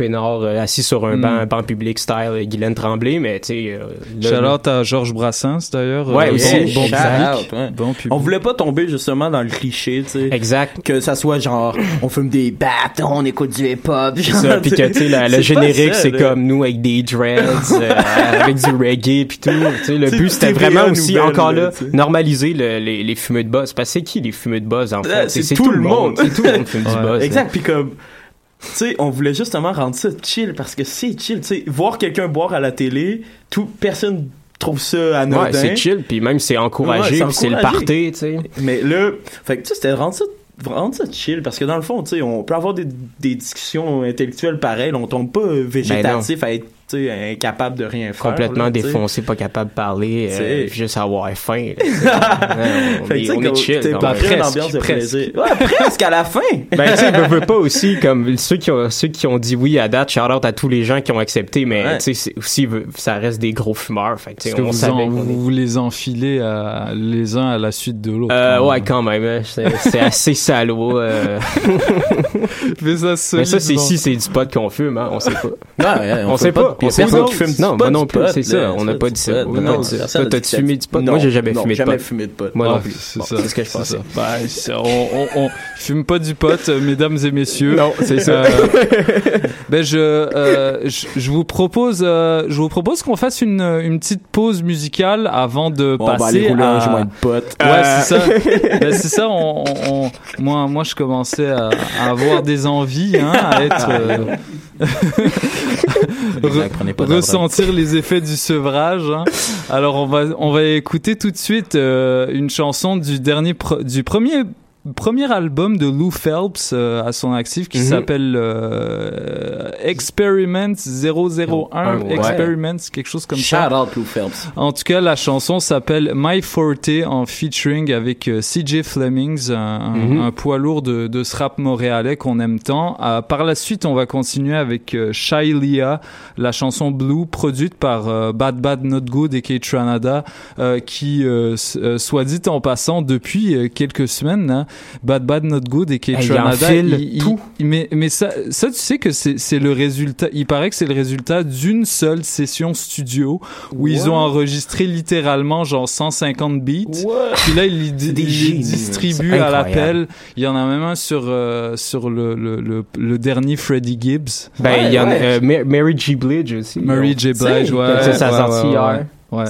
Euh, peinard euh, assis sur un Mm. banc, banc public style euh, Guylaine Tremblay mais tu sais euh, là- Shout-out à Georges Brassens d'ailleurs. Ouais, Euh, aussi. Bon, bon Shout public. out, ouais. Bon public. On voulait pas tomber justement dans le cliché, tu sais. Exact. Que ça soit genre, on fume des battes, on écoute du hip-hop. C'est ça, puis que tu sais le générique c'est comme nous avec des dreads euh, avec du reggae puis tout tu sais le but c'était vraiment aussi nouvelle, encore là, normaliser le- les, les fumeux de buzz parce que c'est qui les fumeux de buzz en fait? c'est tout le monde. c'est tout le monde fume du buzz Exact, puis comme tu sais, on voulait justement rendre ça chill parce que c'est chill, tu sais, voir quelqu'un boire à la télé, tout personne trouve ça anodin. ouais c'est chill puis même c'est encouragé Ouais, c'est le party tu sais. Mais là, fait que tu sais, c'était rendre ça rendre ça chill parce que dans le fond, tu sais, on peut avoir des, des discussions intellectuelles pareilles, on tombe pas euh, végétatif à être incapable de rien faire. Complètement là, défoncé pas capable de parler euh, juste avoir faim on Fait que, est, tu sais, on est chill t'es pas pris une Presque, ambiance de presque. plaisir. Ouais, presque à la fin. Ben, tu sais, veux, veux pas aussi, comme ceux qui ont, ceux qui ont dit oui à date, shout out à tous les gens qui ont accepté, mais, Ouais. tu sais, aussi, ça reste des gros fumeurs. Fait que, tu sais, Est-ce que on vous, savait en- vous, est- vous les enfilez à- les uns à la suite de l'autre? Euh, ouais, quand même, hein, c'est c'est assez salaud. euh. Mais ça, Mais ça, c'est si c'est du pot qu'on fume, hein, on sait pas. Ouais, on, on sait pas. sait personne pas. qui fume non, moi non plus, c'est ça. là, On n'a pas dit ça. non, Toi, t'as-tu fumé du pot? Non, Moi, j'ai jamais non, fumé de jamais pot. fumé de pot. Moi non plus. C'est ce que je pensais. Bah, on, fume pas du pot, euh, mesdames et messieurs. Non, c'est ça. Euh, ben je, euh, je, je vous propose, je vous propose qu'on fasse une, une petite pause musicale avant de Bon, on va passer aller rouler à. un pote. Ouais, Euh. c'est ça. Ben, c'est ça. On, on- moi, moi, je commençais à, à avoir des envies, hein, à être. euh, de la ressentir les effets du sevrage. hein. Alors on va on va écouter tout de suite euh, une chanson du dernier du premier premier album de Lou Phelps euh, à son actif qui Mhm. s'appelle euh, Experiment 001 Ouais. Experiments quelque chose comme ça. Shout out Lou Phelps. En tout cas, la chanson s'appelle My Forte en featuring avec euh, CJ Flemings, un, Mhm. un poids lourd de, de ce rap montréalais qu'on aime tant. Euh, par la suite, on va continuer avec euh, Shy Lia, la chanson Blue, produite par Bad Bad Not Good et Kate Tranada, euh, qui, soit dit en passant, depuis quelques semaines, hein, Bad Bad Not Good et Kate il Tranada, enfile il- il- tout. mais, mais ça, ça, tu sais que c'est c'est le résultat, il paraît que c'est le résultat d'une seule session studio où ils ont enregistré littéralement genre 150 beats. Puis là, ils les, génies, distribuent à l'appel. Il y en a même un sur, euh, sur le, le, le, le dernier Freddie Gibbs. Ben, il y en a, ouais. euh, Ma- Mary G. Blige aussi. Mary J. Blige, ouais. Ça, ça ouais, sorti ouais, hier. ouais.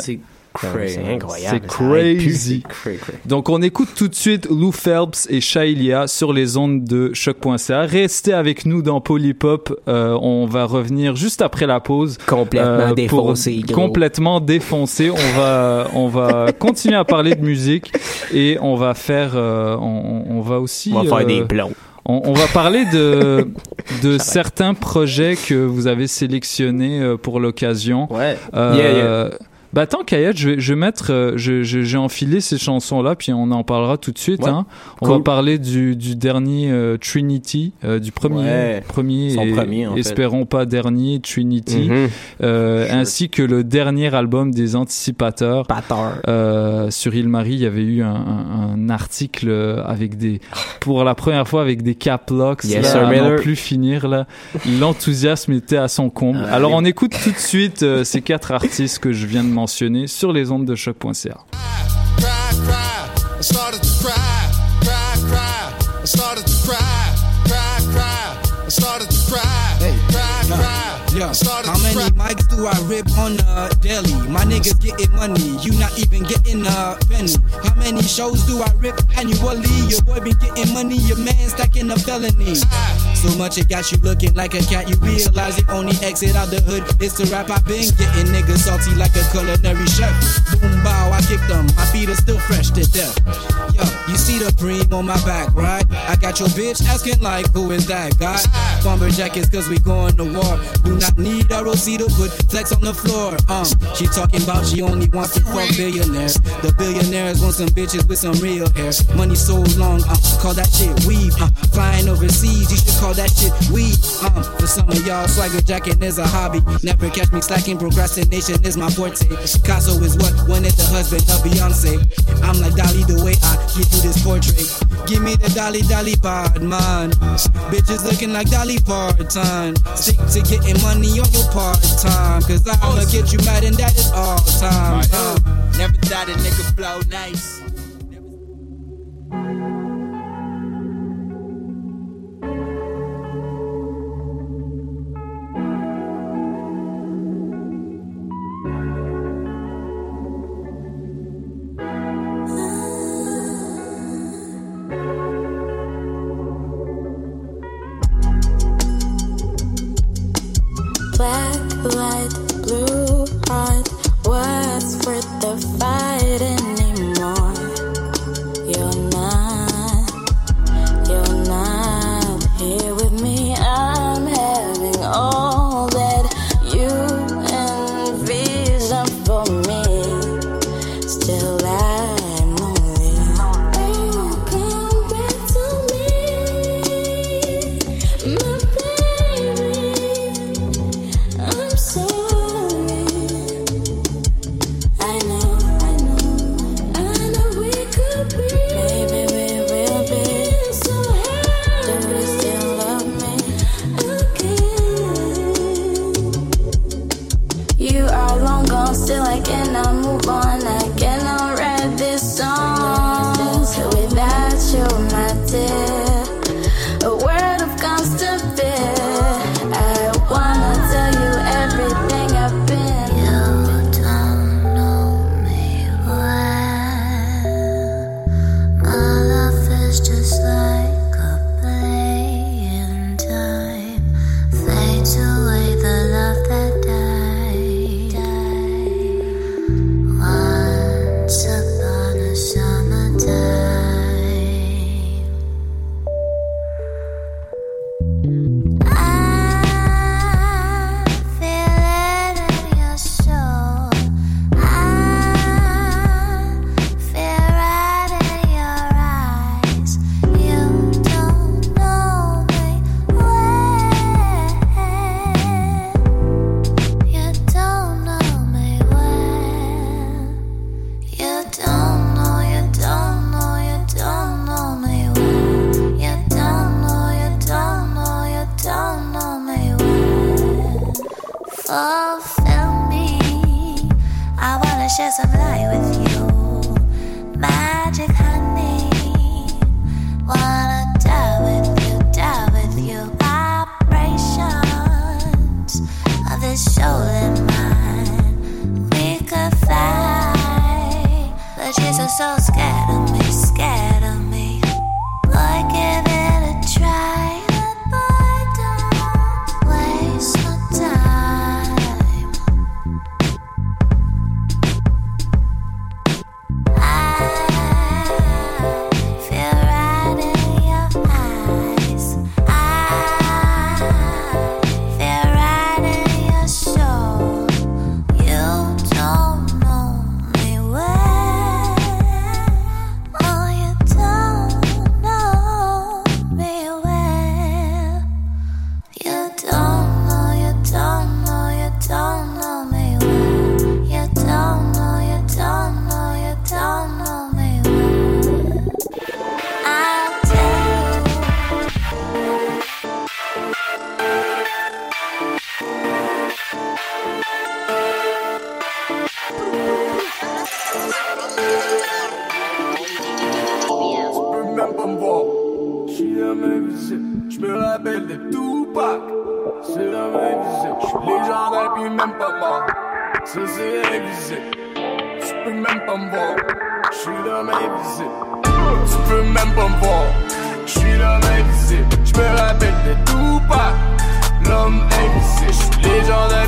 C'est incroyable, C'est crazy. Cray, cray. Donc on écoute tout de suite Lou Phelps et Shailia sur les ondes de choc.ca. Restez avec nous dans Polypop. Euh, on va revenir juste après la pause. Complètement pour- défoncé, gros. Complètement défoncé. On va on va continuer à parler de musique et on va faire euh, on, on va aussi On va faire euh, des plombs. on, on va parler de de certains projets que vous avez sélectionnés euh, pour l'occasion. Ouais. Euh, Yeah, yeah. Bah attends, Kayet, je vais, je vais mettre, euh, je, je- j'ai enfilé ces chansons-là, puis on en parlera tout de suite. Ouais. Hein. On Cool. va parler du, du dernier euh, Trinity, euh, du premier, Ouais. premier, et premier, en fait. espérons pas dernier Trinity, euh, ainsi que le dernier album des Anticipateurs. Euh, sur Ilmarie, il y avait eu un, un- un article euh, avec des, pour la première fois avec des cap locks, Yes, là, à Miller. plus finir là. L'enthousiasme était à son comble. Alors on écoute tout de suite euh, ces quatre artistes que je viens de mentionner sur les ondes de choc.ca. started How many mics do I rip on the daily? My niggas getting money, you not even getting a penny. How many shows do I rip annually? Your boy been getting money, your man stacking a felony. So much it got you looking like a cat. You realize the only exit out the hood is to rap. I've been getting niggas salty like a culinary chef. Boom bow, I kicked them. My feet are still fresh to death. Yo, you see the cream on my back, right? I got your bitch asking like, who is that guy? Bomber jackets cause we going to war. Do not need ROC to put flex on the floor. Um, she talking about she only wants to fuck billionaires. The billionaires want some bitches with some real hair. Money so long, uh, call that shit weave. Uh, flying overseas, you should call that shit weed. Um, for some of y'all, swagger jacking is a hobby. Never catch me slacking, procrastination is my forte. Picasso is what wanted the husband of Beyonce. I'm like Dolly the way I give you this portrait. Give me the Dolly Dolly part, man. Bitches looking like Dolly Parton. Stick to getting money on your part time. Cause I'ma get you mad and that is all time. Uh, never thought a nigga blow nice. Black, light, blue, heart.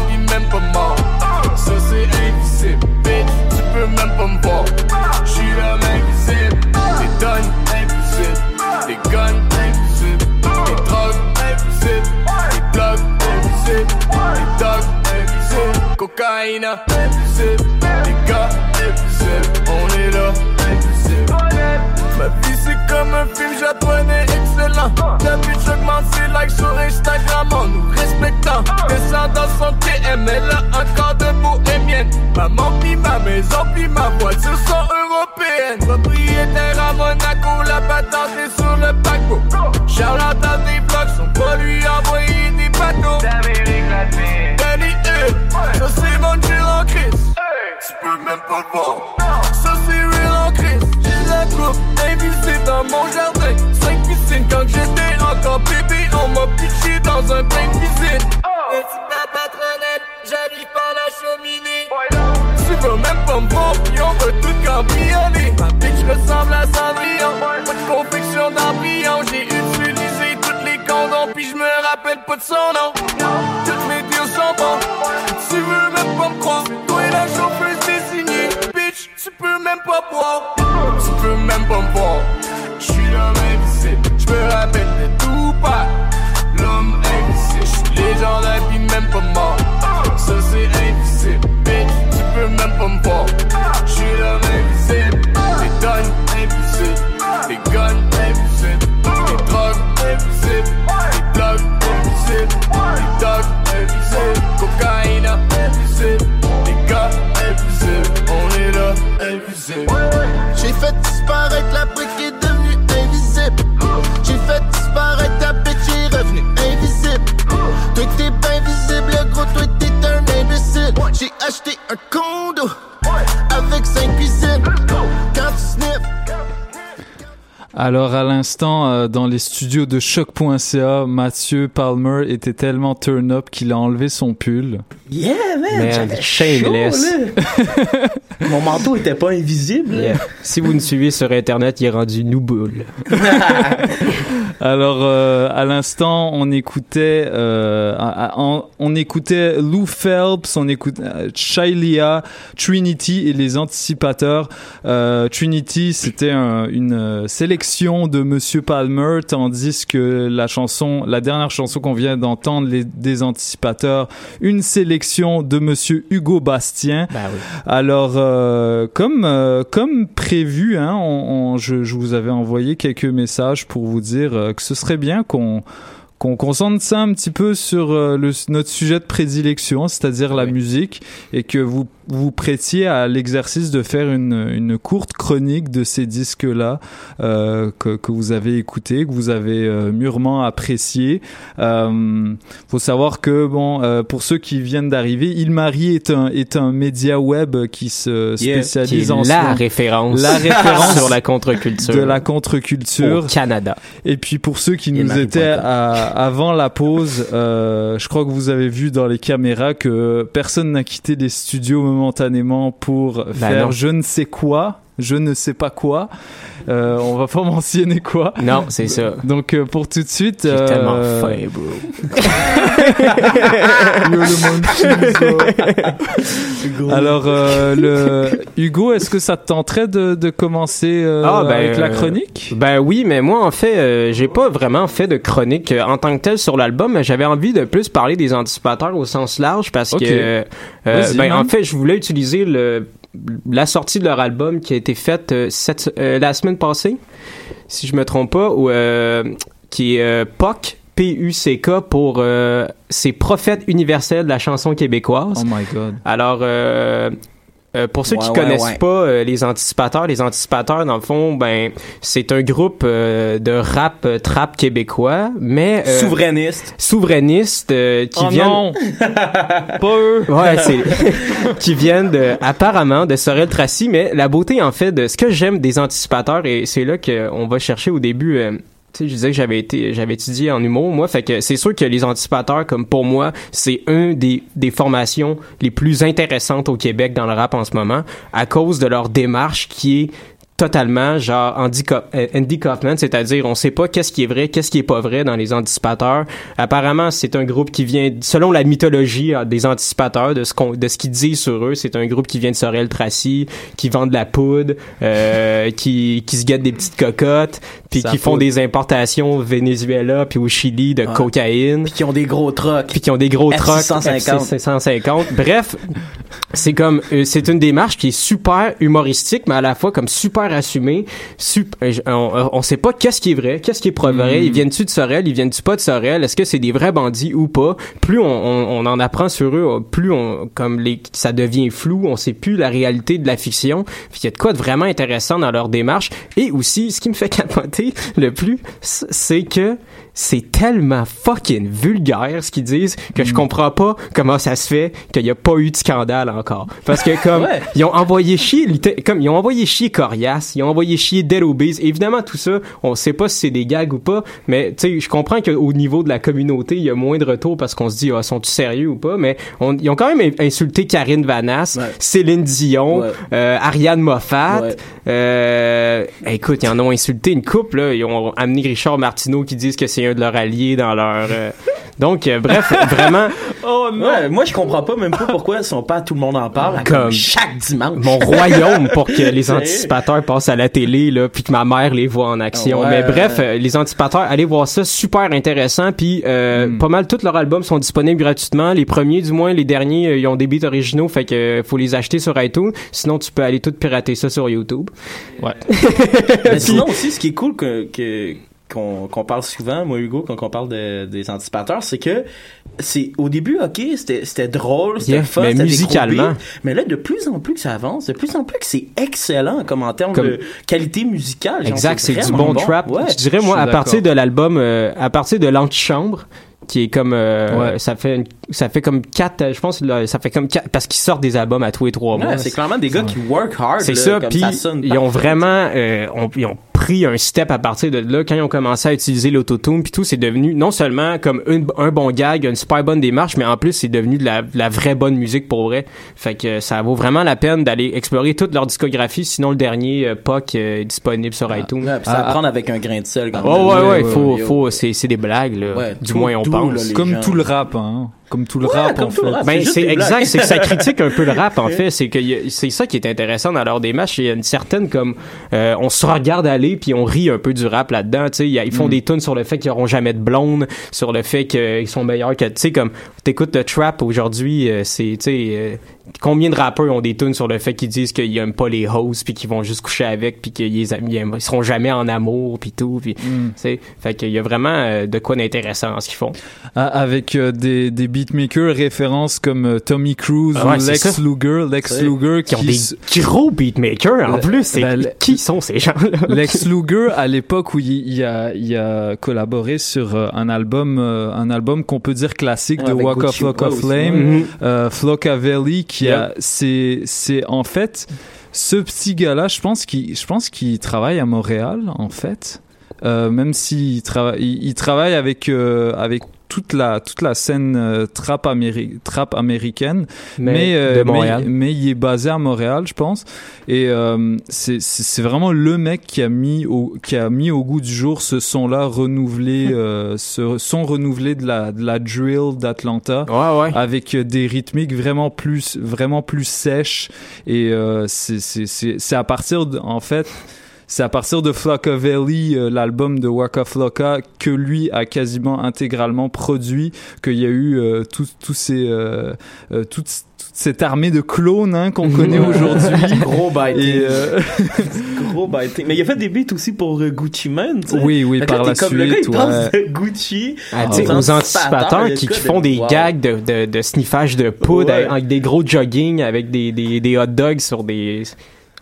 Puis même pas mort. Ça c'est invisible. Tu peux même pas me voir. Je suis la même invisible. Des tonnes invisibles. Des guns invisibles. Des drogues invisibles. Des plugs invisibles. Des dogs invisibles. Cocaïne. Ma vie c'est comme un film japonais excellent. Que j'augmente ses likes sur Instagram en nous respectant. Descendant son TM, elle a encore de bohémienne Maman pis ma maison pis ma voiture sont européennes. Propriétaire à Monaco, la patente est sur le paquebot. Charlotte dans des blocs, sont pas lui envoyer des bateaux. D'Amérique latine Danny Hill, ça c'est mon chill en crise Tu peux même pas le voir. Ça c'est real en crise invisible dans mon jardin. Cinq piscines quand j'étais encore bébé On m'a pitché dans un bain de piscine Et si ma patronnette, j'arrive par la cheminée Tu veux même pas me voir, puis on veut tout cambrioler. Ma bitch ressemble à Cendrillon Pas de confection d'embryon J'ai utilisé toutes les condoms Puis je me rappelle pas de son nom Alors à l'instant, euh, dans les studios de choc.ca, Mathieu Palmer était tellement turn up qu'il a enlevé son pull. Yeah, man! Man, j'avais shameless. chaud, là. Mon manteau était pas invisible. Yeah. Si vous nous suivez sur Internet, il est rendu nouboule. Alors euh, à l'instant, on écoutait, euh, on, on écoutait Lou Phelps, on écoutait euh, Shailia, Trinity et les Anticipateurs. Euh, Trinity, c'était un- une euh, de Monsieur Palmer, tandis que la chanson, la dernière chanson qu'on vient d'entendre, les, des Anticipateurs, une sélection de Monsieur Hugo Bastien. Ben oui. Alors, euh, comme euh, comme prévu, hein, on, on- je, je vous avais envoyé quelques messages pour vous dire euh, que ce serait bien qu'on qu'on concentre ça un petit peu sur le, notre sujet de prédilection, c'est-à-dire la musique, et que vous vous prêtiez à l'exercice de faire une, une courte chronique de ces disques-là euh, que, que vous avez écoutés, que vous avez euh, mûrement apprécié. Euh, faut savoir que bon, euh, pour ceux qui viennent d'arriver, Il Marie est un est un média web qui se Yeah. spécialise Qui est en la ce- référence la référence sur la contre-culture. de la contre-culture Au Canada. Et puis pour ceux qui nous étaient à- avant la pause, euh, je crois que vous avez vu dans les caméras que personne n'a quitté les studios momentanément pour faire Ben non. je ne sais quoi. je ne sais pas quoi. Euh, on va pas mentionner quoi. Non, c'est ça. Donc euh, pour tout de suite. J'ai euh, tellement faim, bro. Alors euh, le Hugo, est-ce que ça te tenterait de, de commencer euh, Ah, ben, avec la chronique? Ben oui, mais moi en fait, euh, j'ai pas vraiment fait de chronique euh, en tant que telle sur l'album. mais J'avais envie de plus parler des anticipateurs au sens large parce que, euh, ben en fait, je voulais utiliser le la sortie de leur album qui a été faite euh, cette, euh, la semaine passée, si je me trompe pas, ou euh, qui est POC. P-U-C-K pour euh, ces prophètes universels de la chanson québécoise. Oh my god. Alors, euh, euh, pour ceux Ouais, qui ouais, connaissent ouais. pas euh, les anticipateurs, les anticipateurs, dans le fond, ben, c'est un groupe euh, de rap euh, trap québécois, mais euh, Souverainiste. souverainiste euh, qui Oh viennent non, pas eux. Ouais, c'est qui viennent de, apparemment de Sorel Tracy, mais la beauté en fait de ce que j'aime des anticipateurs et c'est là qu'on va chercher au début. Tu sais, je disais que j'avais été, j'avais étudié en humour, moi, fait que c'est sûr que les anticipateurs, comme pour moi, c'est un des, des formations les plus intéressantes au Québec dans le rap en ce moment, à cause de leur démarche qui est totalement genre Andy, euh, Kaufman, c'est-à-dire on sait pas qu'est-ce qui est vrai, qu'est-ce qui est pas vrai dans les anticipateurs. Apparemment, c'est un groupe qui vient selon la mythologie euh, des anticipateurs de ce qu'on de ce qu'ils disent sur eux, c'est un groupe qui vient de Sorel Tracy, qui vend de la poudre, euh, qui qui se guette des petites cocottes, puis qui font des importations au Venezuela puis au Chili de Ouais. cocaïne Puis qui ont des gros trucks. puis qui ont des gros trucks F650. F650. Bref, c'est comme euh, c'est une démarche qui est super humoristique mais à la fois comme super assumée. Sup- euh, on, on sait pas qu'est-ce qui est vrai, qu'est-ce qui est pas vrai. Mm. Ils viennent-tu de Sorel, ils viennent-tu pas de Sorel? Est-ce que c'est des vrais bandits ou pas? Plus on, on, on en apprend sur eux, plus on comme les ça devient flou, on sait plus la réalité de la fiction. Puis il y a de quoi de vraiment intéressant dans leur démarche et aussi ce qui me fait capoter le plus c'est que c'est tellement fucking vulgaire ce qu'ils disent que je comprends pas comment ça se fait qu'il y a pas eu de scandale encore. Parce que comme Ouais. ils ont envoyé chier comme ils ont envoyé chier Corias, ils ont envoyé chier Dead. Évidemment tout ça, on sait pas si c'est des gags ou pas, mais tu sais je comprends qu'au niveau de la communauté, il y a moins de retours parce qu'on se dit ah sont-ils sérieux ou pas, mais on- ils ont quand même insulté Karine Vanasse, Ouais. Céline Dion, Ouais. euh, Ariane Moffat, euh, écoute, ils en ont insulté une couple, là. Ils ont amené Richard Martineau qui disent que c'est un de leurs alliés dans leur. euh, Donc, euh, bref, vraiment, Oh non! Ouais, moi, je comprends pas même pas pourquoi ils sont pas tout le monde en parle Comme- comme chaque dimanche. mon royaume pour que les anticipateurs passent à la télé, là, puis que ma mère les voit en action. Ouais, Mais bref, ouais. euh, les anticipateurs, allez voir ça, super intéressant. Puis euh, Hmm. pas mal tous leurs albums sont disponibles gratuitement. Les premiers, du moins, les derniers, euh, ils ont des beats originaux, fait que euh, faut les acheter sur iTunes. Sinon, tu peux aller tout pirater ça sur YouTube. Ouais. Mais sinon aussi, ce qui est cool que, que- qu'on qu'on parle souvent, moi Hugo, quand on parle de- des anticipateurs, c'est que c'est au début, ok, c'était c'était drôle, c'était Yeah, fun, mais musicalement. mais là de plus en plus que ça avance, de plus en plus que c'est excellent comme en termes Comme- de qualité musicale. genre, Exact, c'est du bon, trap. Ouais. Je dirais moi Je à partir d'accord. de l'album, euh, à partir de l'antichambre, qui est comme, euh, Ouais. ça fait, une- ça fait comme quatre, euh, je pense, là, ça fait comme quatre, parce qu'ils sortent des albums à tous les trois Ouais, mois. c'est clairement des gars qui work hard. C'est ça, puis ils ont vraiment, euh, ont- ils ont pris un step à partir de là quand ils ont commencé à utiliser l'autotune puis tout, c'est devenu non seulement comme une- un bon gag, une super bonne démarche, mais en plus c'est devenu de la, de la vraie bonne musique pour vrai. Fait que ça vaut vraiment la peine d'aller explorer toute leur discographie. Sinon le dernier euh, POC euh, est disponible sur iTunes. Ouais, ça à prendre avec un grain de sel. quand Oh même. ouais ouais, Yo, faut faut c'est c'est des blagues là. Ouais, du tout moins on pense. là, Comme gens. tout le rap, hein. Comme tout le Ouais, rap, en fait. rap. Ben, c'est des exact, c'est que ça critique un peu le rap en fait, c'est que c'est ça qui est intéressant dans leur démarche, il y a une certaine comme euh, on se regarde aller puis on rit un peu du rap là-dedans, tu sais, ils font Mm. des tunes sur le fait qu'ils auront jamais de blonde, sur le fait qu'ils sont meilleurs que tu sais comme t'écoutes le trap aujourd'hui, euh, c'est tu sais euh, combien de rappeurs ont des tunes sur le fait qu'ils disent qu'ils aiment pas les hosts puis qu'ils vont juste coucher avec puis qu'ils ils ils seront jamais en amour puis tout puis Mm. tu sais, fait qu'il y a vraiment euh, de quoi d'intéressant dans ce qu'ils font. Ah, Avec des, des beatmakers références comme Tommy Cruise Ah ouais, ou Lex. Luger. Lex Luger qui ont qui des s- gros beatmakers en Le- plus. Ben, qui sont ces gens-là? Lex Luger, à l'époque où il, il a, il a collaboré sur un album, un album qu'on peut dire classique Ouais, de Walk of Flock of Flame, Mhm. euh, Flockavelli, qui Yeah. a, c'est, c'est en fait ce petit gars-là, je pense qu'il, je pense qu'il travaille à Montréal, en fait. Euh, même s'il travaille, il, il travaille avec euh, avec toute la toute la scène euh, trap, améri- trap américaine, Mais mais de Montréal. mais, mais il est basé à Montréal, je pense. Et euh, c'est vraiment le mec qui a mis au qui a mis au goût du jour ce son-là renouvelé, euh, ce son renouvelé de la de la drill d'Atlanta, avec euh, des rythmiques vraiment plus vraiment plus sèches. Et euh, c'est c'est c'est c'est à partir de, en fait c'est à partir de Flocka Valley, euh, l'album de Waka Flocka, que lui a quasiment intégralement produit, qu'il y a eu euh, tous tous ces euh, euh, toute, toute cette armée de clones hein, qu'on connaît aujourd'hui. Gros bite. Et, euh, Gros bite. Mais il a fait des beats aussi pour euh, Gucci Mane, tu sais. Oui, oui, Fait par là, la comme, Le gars, il suite, ouais. de Gucci Ah, tu sais, aux anticipateurs qui, qui font des gags de, de, de sniffage de poudre Ouais. avec des gros jogging avec des, des, des hot dogs sur des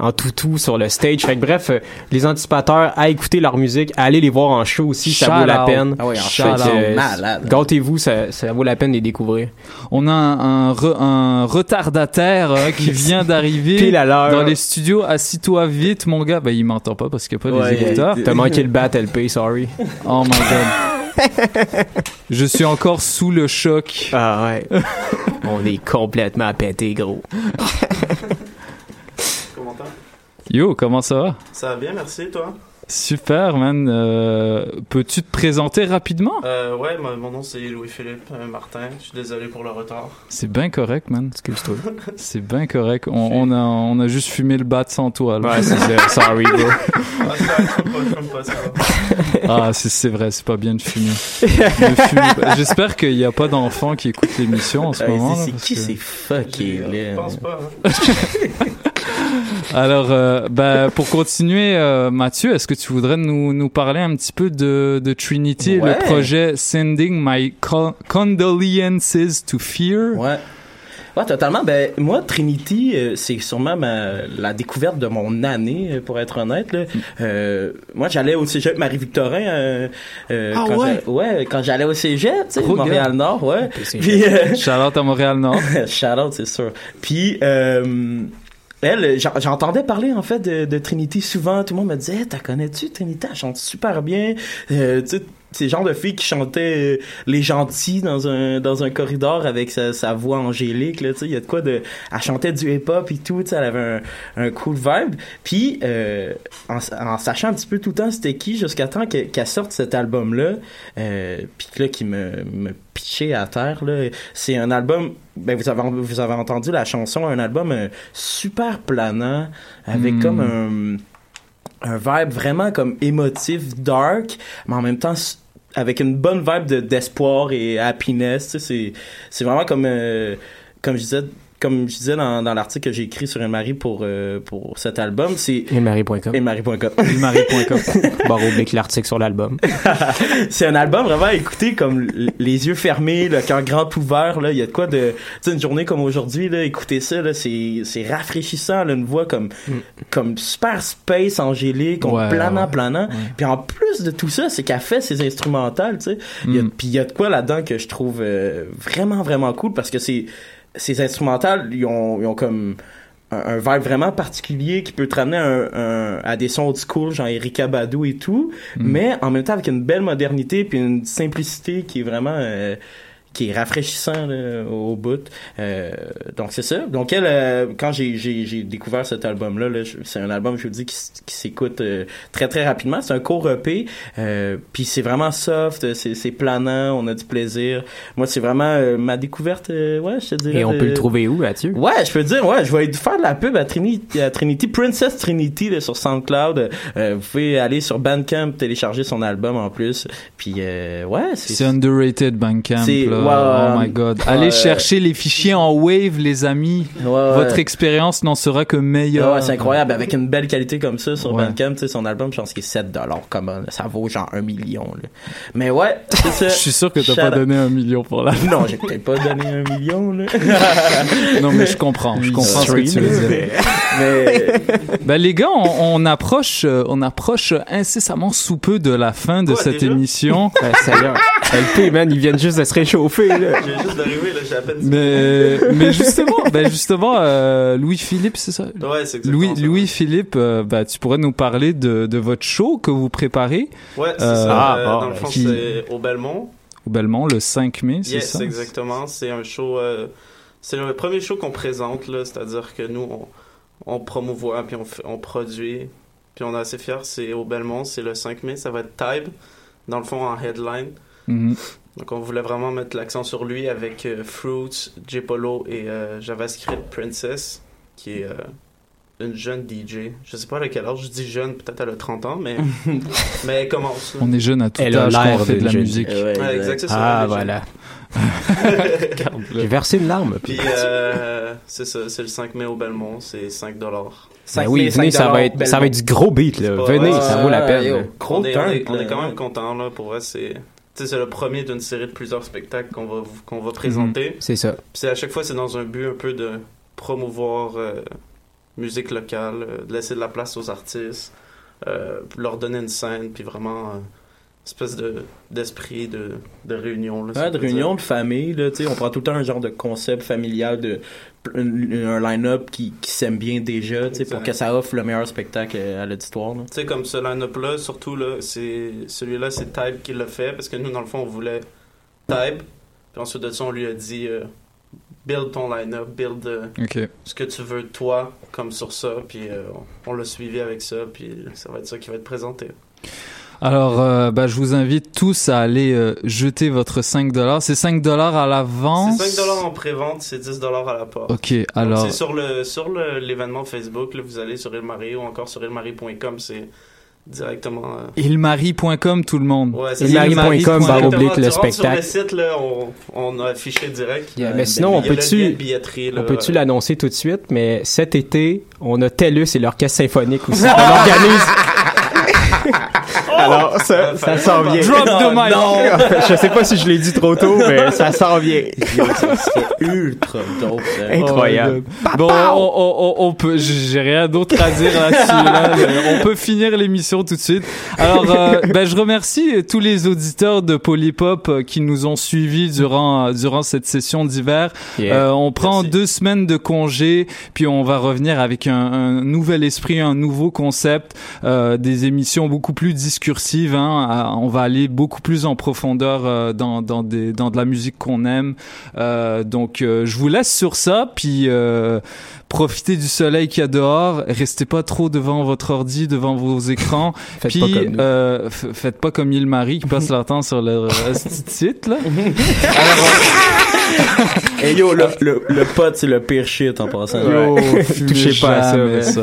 en toutou sur le stage. Fait que bref, euh, les anticipateurs, à écouter leur musique, à aller les voir en show aussi, ça Shout vaut la out. peine. Ah ouais, en out. euh, Malade. Gâtez-vous, ça, ça vaut la peine de les découvrir. On a un, un, re- un retardataire hein, qui vient d'arriver Pile à l'heure. dans les studios. Assis-toi vite, mon gars. Ben, il m'entend pas parce qu'il n'y a pas Ouais, les écouteurs. T'as manqué le bat LP, sorry. Oh my god. Je suis encore sous le choc. Ah ouais. On est complètement pété, gros. Yo, comment ça va? Ça va bien, merci, toi? Super, man. Euh, Peux-tu te présenter rapidement? euh, Ouais, mon, mon nom c'est Louis-Philippe euh, Martin. Je suis désolé pour le retard. C'est bien correct, man. Excuse-toi. C'est bien correct. On, on, a, on a juste fumé le bat sans toi. là. Ouais, c'est ça. Sorry, bro. Ah. Ah, c'est vrai, c'est pas bien de fumer. J'espère qu'il n'y a pas d'enfants qui écoutent l'émission en ce moment. c'est qui que- c'est fucké, là? Je pense pas. hein. Alors, euh, ben, pour continuer, euh, Mathieu, est-ce que tu voudrais nous, nous parler un petit peu de, de Trinity Ouais. le projet Sending My Co- Condolences to Fear? Ouais. Ouais, totalement. Ben, moi, Trinity, euh, c'est sûrement ma, la découverte de mon année, pour être honnête. Là. Euh, moi, j'allais au cégep Marie-Victorin. Euh, euh, Ah quand ouais? Ouais, quand j'allais au cégep, tu sais. Montréal-Nord, ouais. Puis, euh, Shout-out à Montréal-Nord. Shout-out, c'est sûr. Puis, euh, elle, j'en- j'entendais parler en fait de, de Trinity souvent. Tout le monde me disait, hey, t'as connais-tu Trinity? Elle chante super bien. Euh, le genre de fille qui chantait euh, les gentils dans un dans un corridor avec sa, sa voix angélique là tu sais. Il y a de quoi de elle chantait du hip hop et tout tu sais. Elle avait un, un cool vibe. Puis euh, en, en sachant un petit peu tout le temps c'était qui jusqu'à temps que- qu'elle sorte cet album là euh, puis là qui me me pitchait à terre là c'est un album ben vous avez vous avez entendu la chanson un album super planant avec Mm. comme un un vibe vraiment comme émotif, dark, mais en même temps avec une bonne vibe de d'espoir et happiness. C'est c'est vraiment comme euh, comme je disais comme je disais dans, dans l'article que j'ai écrit sur Marie pour euh, pour cet album, c'est Marie.com. Marie.com. Marie.com. Barre oblique l'article sur l'album. c'est un album vraiment à écouter comme les yeux fermés, le cœur grand ouvert là, il y a de quoi de tu sais une journée comme aujourd'hui là, écouter ça là, c'est c'est rafraîchissant là, une voix comme comme super space angélique, comme Ouais, planant ouais, planant. Puis en plus de tout ça, c'est qu'elle fait ses instrumentales, tu sais. A- Puis il y a de quoi là-dedans que je trouve euh, vraiment vraiment cool parce que c'est ces instrumentales, ils ont, ils ont comme un, un vibe vraiment particulier qui peut te ramener un, un- à des sons old school, genre Erika Badu et tout, mais en même temps avec une belle modernité puis une simplicité qui est vraiment euh, qui est rafraîchissant là, au bout. Euh, donc c'est ça. Donc elle, euh, quand j'ai j'ai j'ai découvert cet album là, c'est un album je vous dis qui, s'écoute euh, très très rapidement. C'est un court EP, euh, puis c'est vraiment soft, c'est c'est planant, on a du plaisir. Moi c'est vraiment euh, ma découverte. euh, ouais, je te dirais. Et on de- peut le trouver où, Mathieu? Ouais, je peux dire, ouais, je vais faire de la pub à Trinity, à Trinity Princess Trinity là, sur SoundCloud. Euh, vous pouvez aller sur Bandcamp, télécharger son album en plus. Puis euh, ouais, C'est underrated Bandcamp. Là. Ouais, oh ouais. my god. Ouais. Allez chercher les fichiers en Wave, les amis. Votre expérience n'en sera que meilleure. Ouais, c'est incroyable. Avec une belle qualité comme ça sur Ouais. Bandcamp, tu sais, son album, je pense qu'il est 7 dollars. Ça vaut genre un million, là. Mais ouais, c'est ça. Je suis sûr que t'as pas donné un million pour la. Non, j'ai peut-être pas donné un million, là. non, mais je comprends. Je comprends ce que tu veux dire. Mais, Ben, les gars, on, on approche, euh, on approche incessamment sous peu de la fin de Quoi, cette déjà? émission. Ben, sérieux. LP, man, ils viennent juste de se réchauffer, là. J'ai juste d'arriver, là, j'ai à peine dit- Mais, mais justement, ben justement, euh, Louis Philippe, c'est ça? Ouais, c'est exactement Louis, ça. Louis Philippe, euh, ben, tu pourrais nous parler de, de votre show que vous préparez. Ouais, c'est Euh, ça. ah, Euh, dans le fond, qui- c'est au Belmont. au Belmont le 5 mai, c'est Yes, ça? exactement. C'est un show. euh, c'est le premier show qu'on présente, là. C'est-à-dire que nous, on, on promouvoit, puis on, produit. Puis on est assez fiers. C'est au Belmont, c'est le 5 mai. Ça va être Tybe, dans le fond, en headline. Mhm. Donc on voulait vraiment mettre l'accent sur lui avec euh, Fruits, J Polo et euh, JavaScript Princess, qui est euh, une jeune DJ. Je sais pas à quel âge je dis jeune, peut-être elle a 30 ans, mais, mais elle commence. On est jeune à tout Elle a âge quand l'air on fait de la jeune. musique. Ouais, exact, c'est ça, Ah, voilà. J'ai versé une larme. Puis euh, c'est ça, c'est le 5 mai au Belmont, c'est 5 dollars. Ben oui, venez, ça va être, ça va être du gros beat, là. Venez, ça vaut la peine. on, est, on, est, on est quand même content là pour vrai, c'est c'est le premier d'une série de plusieurs spectacles qu'on va qu'on va présenter. Mhm, c'est ça. Puis c'est à chaque fois c'est dans un but un peu de promouvoir euh, musique locale, euh, de laisser de la place aux artistes, euh, leur donner une scène, puis vraiment espèce de d'esprit de, de réunion là. Ouais, de réunion, dire. de famille, là, tu sais, on prend tout le temps un genre de concept familial, de un, un line-up qui, qui s'aime bien déjà, tu sais, pour que ça offre le meilleur spectacle à l'auditoire. Tu sais, comme ce line-up là, surtout là, c'est celui-là, c'est Type qui l'a fait parce que nous, dans le fond, on voulait Type. Puis ensuite de ça, on lui a dit euh, build ton line-up, build euh, ce que tu veux toi, comme sur ça. Puis euh, on, on l'a suivi avec ça. Puis ça va être ça qui va être présenté. Alors, euh, bah, je vous invite tous à aller euh, jeter votre 5 dollars. C'est 5 dollars à l'avance? C'est 5 dollars en pré-vente, c'est 10 dollars à la porte. Ok, alors- C'est sur le sur le- l'événement Facebook. Là, vous allez sur Ilmarie ou encore sur ilmarie.com. C'est directement. euh, Ilmarie.com, tout le monde. Ouais, c'est Ilmarie.com, barre oblique, le rentres Sur le spectacle. site, là, on, on a affiché direct. Yeah, mais sinon, on peut-tu, on peut-tu l'annoncer tout de suite, mais cet été, on a TELUS et l'orchestre symphonique aussi. On organise. Alors, ça, ça s'en vient. Drop the mic. Non, je sais pas si je l'ai dit trop tôt, mais ça s'en vient. ultra dope. Incroyable. Bon, on, on- on- on peut, j'ai rien d'autre à dire là-dessus. là. On peut finir l'émission tout de suite. Alors, euh, ben, je remercie tous les auditeurs de Polypop euh, qui nous ont suivis durant euh, durant cette session d'hiver. Yeah. Euh, on prend deux semaines de congé, puis on va revenir avec un, un nouvel esprit, un nouveau concept, euh, des émissions beaucoup plus discursives. Hein, on va aller beaucoup plus en profondeur euh, dans dans des dans de la musique qu'on aime. Euh, donc, euh, je vous laisse sur ça, puis profitez du soleil qu'il y a dehors. Restez pas trop devant votre ordi, devant vos écrans. Faites puis pas comme euh, faites pas comme il Marie qui passe leur temps sur le petit site là. Hey yo, le, le, le pot, c'est le pire shit en passant. Yo, touchez pas à ça, mais ça.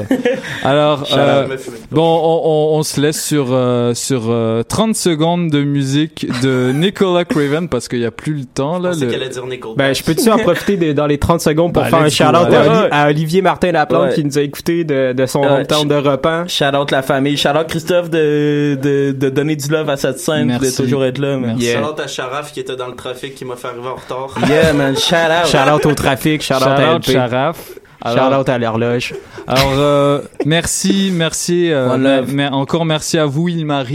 Alors, euh, bon, on, on, on se laisse sur euh, sur euh, 30 secondes de musique de Nicola Craven parce qu'il y a plus le temps là. pensais le- qu'elle allait dire Nickelback. Ben, je peux-tu en profiter de- dans les 30 secondes pour Ben, faire un shout-out à, à Olivier Martin Laplante Ouais. qui nous a écouté de, de son hometown de Repan. Shout out la famille. Shout out Christophe de, de, de donner du love à cette scène, de Merci. toujours être là, man. Yeah. Shout-out à Sharaf qui était dans le trafic qui m'a fait arriver en retard. Yeah, man. Shout out. Shout-out au trafic, shout-out à Shout-out LP. Sharaf. Alors- à l'horloge. Alors, euh, merci, merci, euh, mais, mais encore merci à vous, Ilmarie.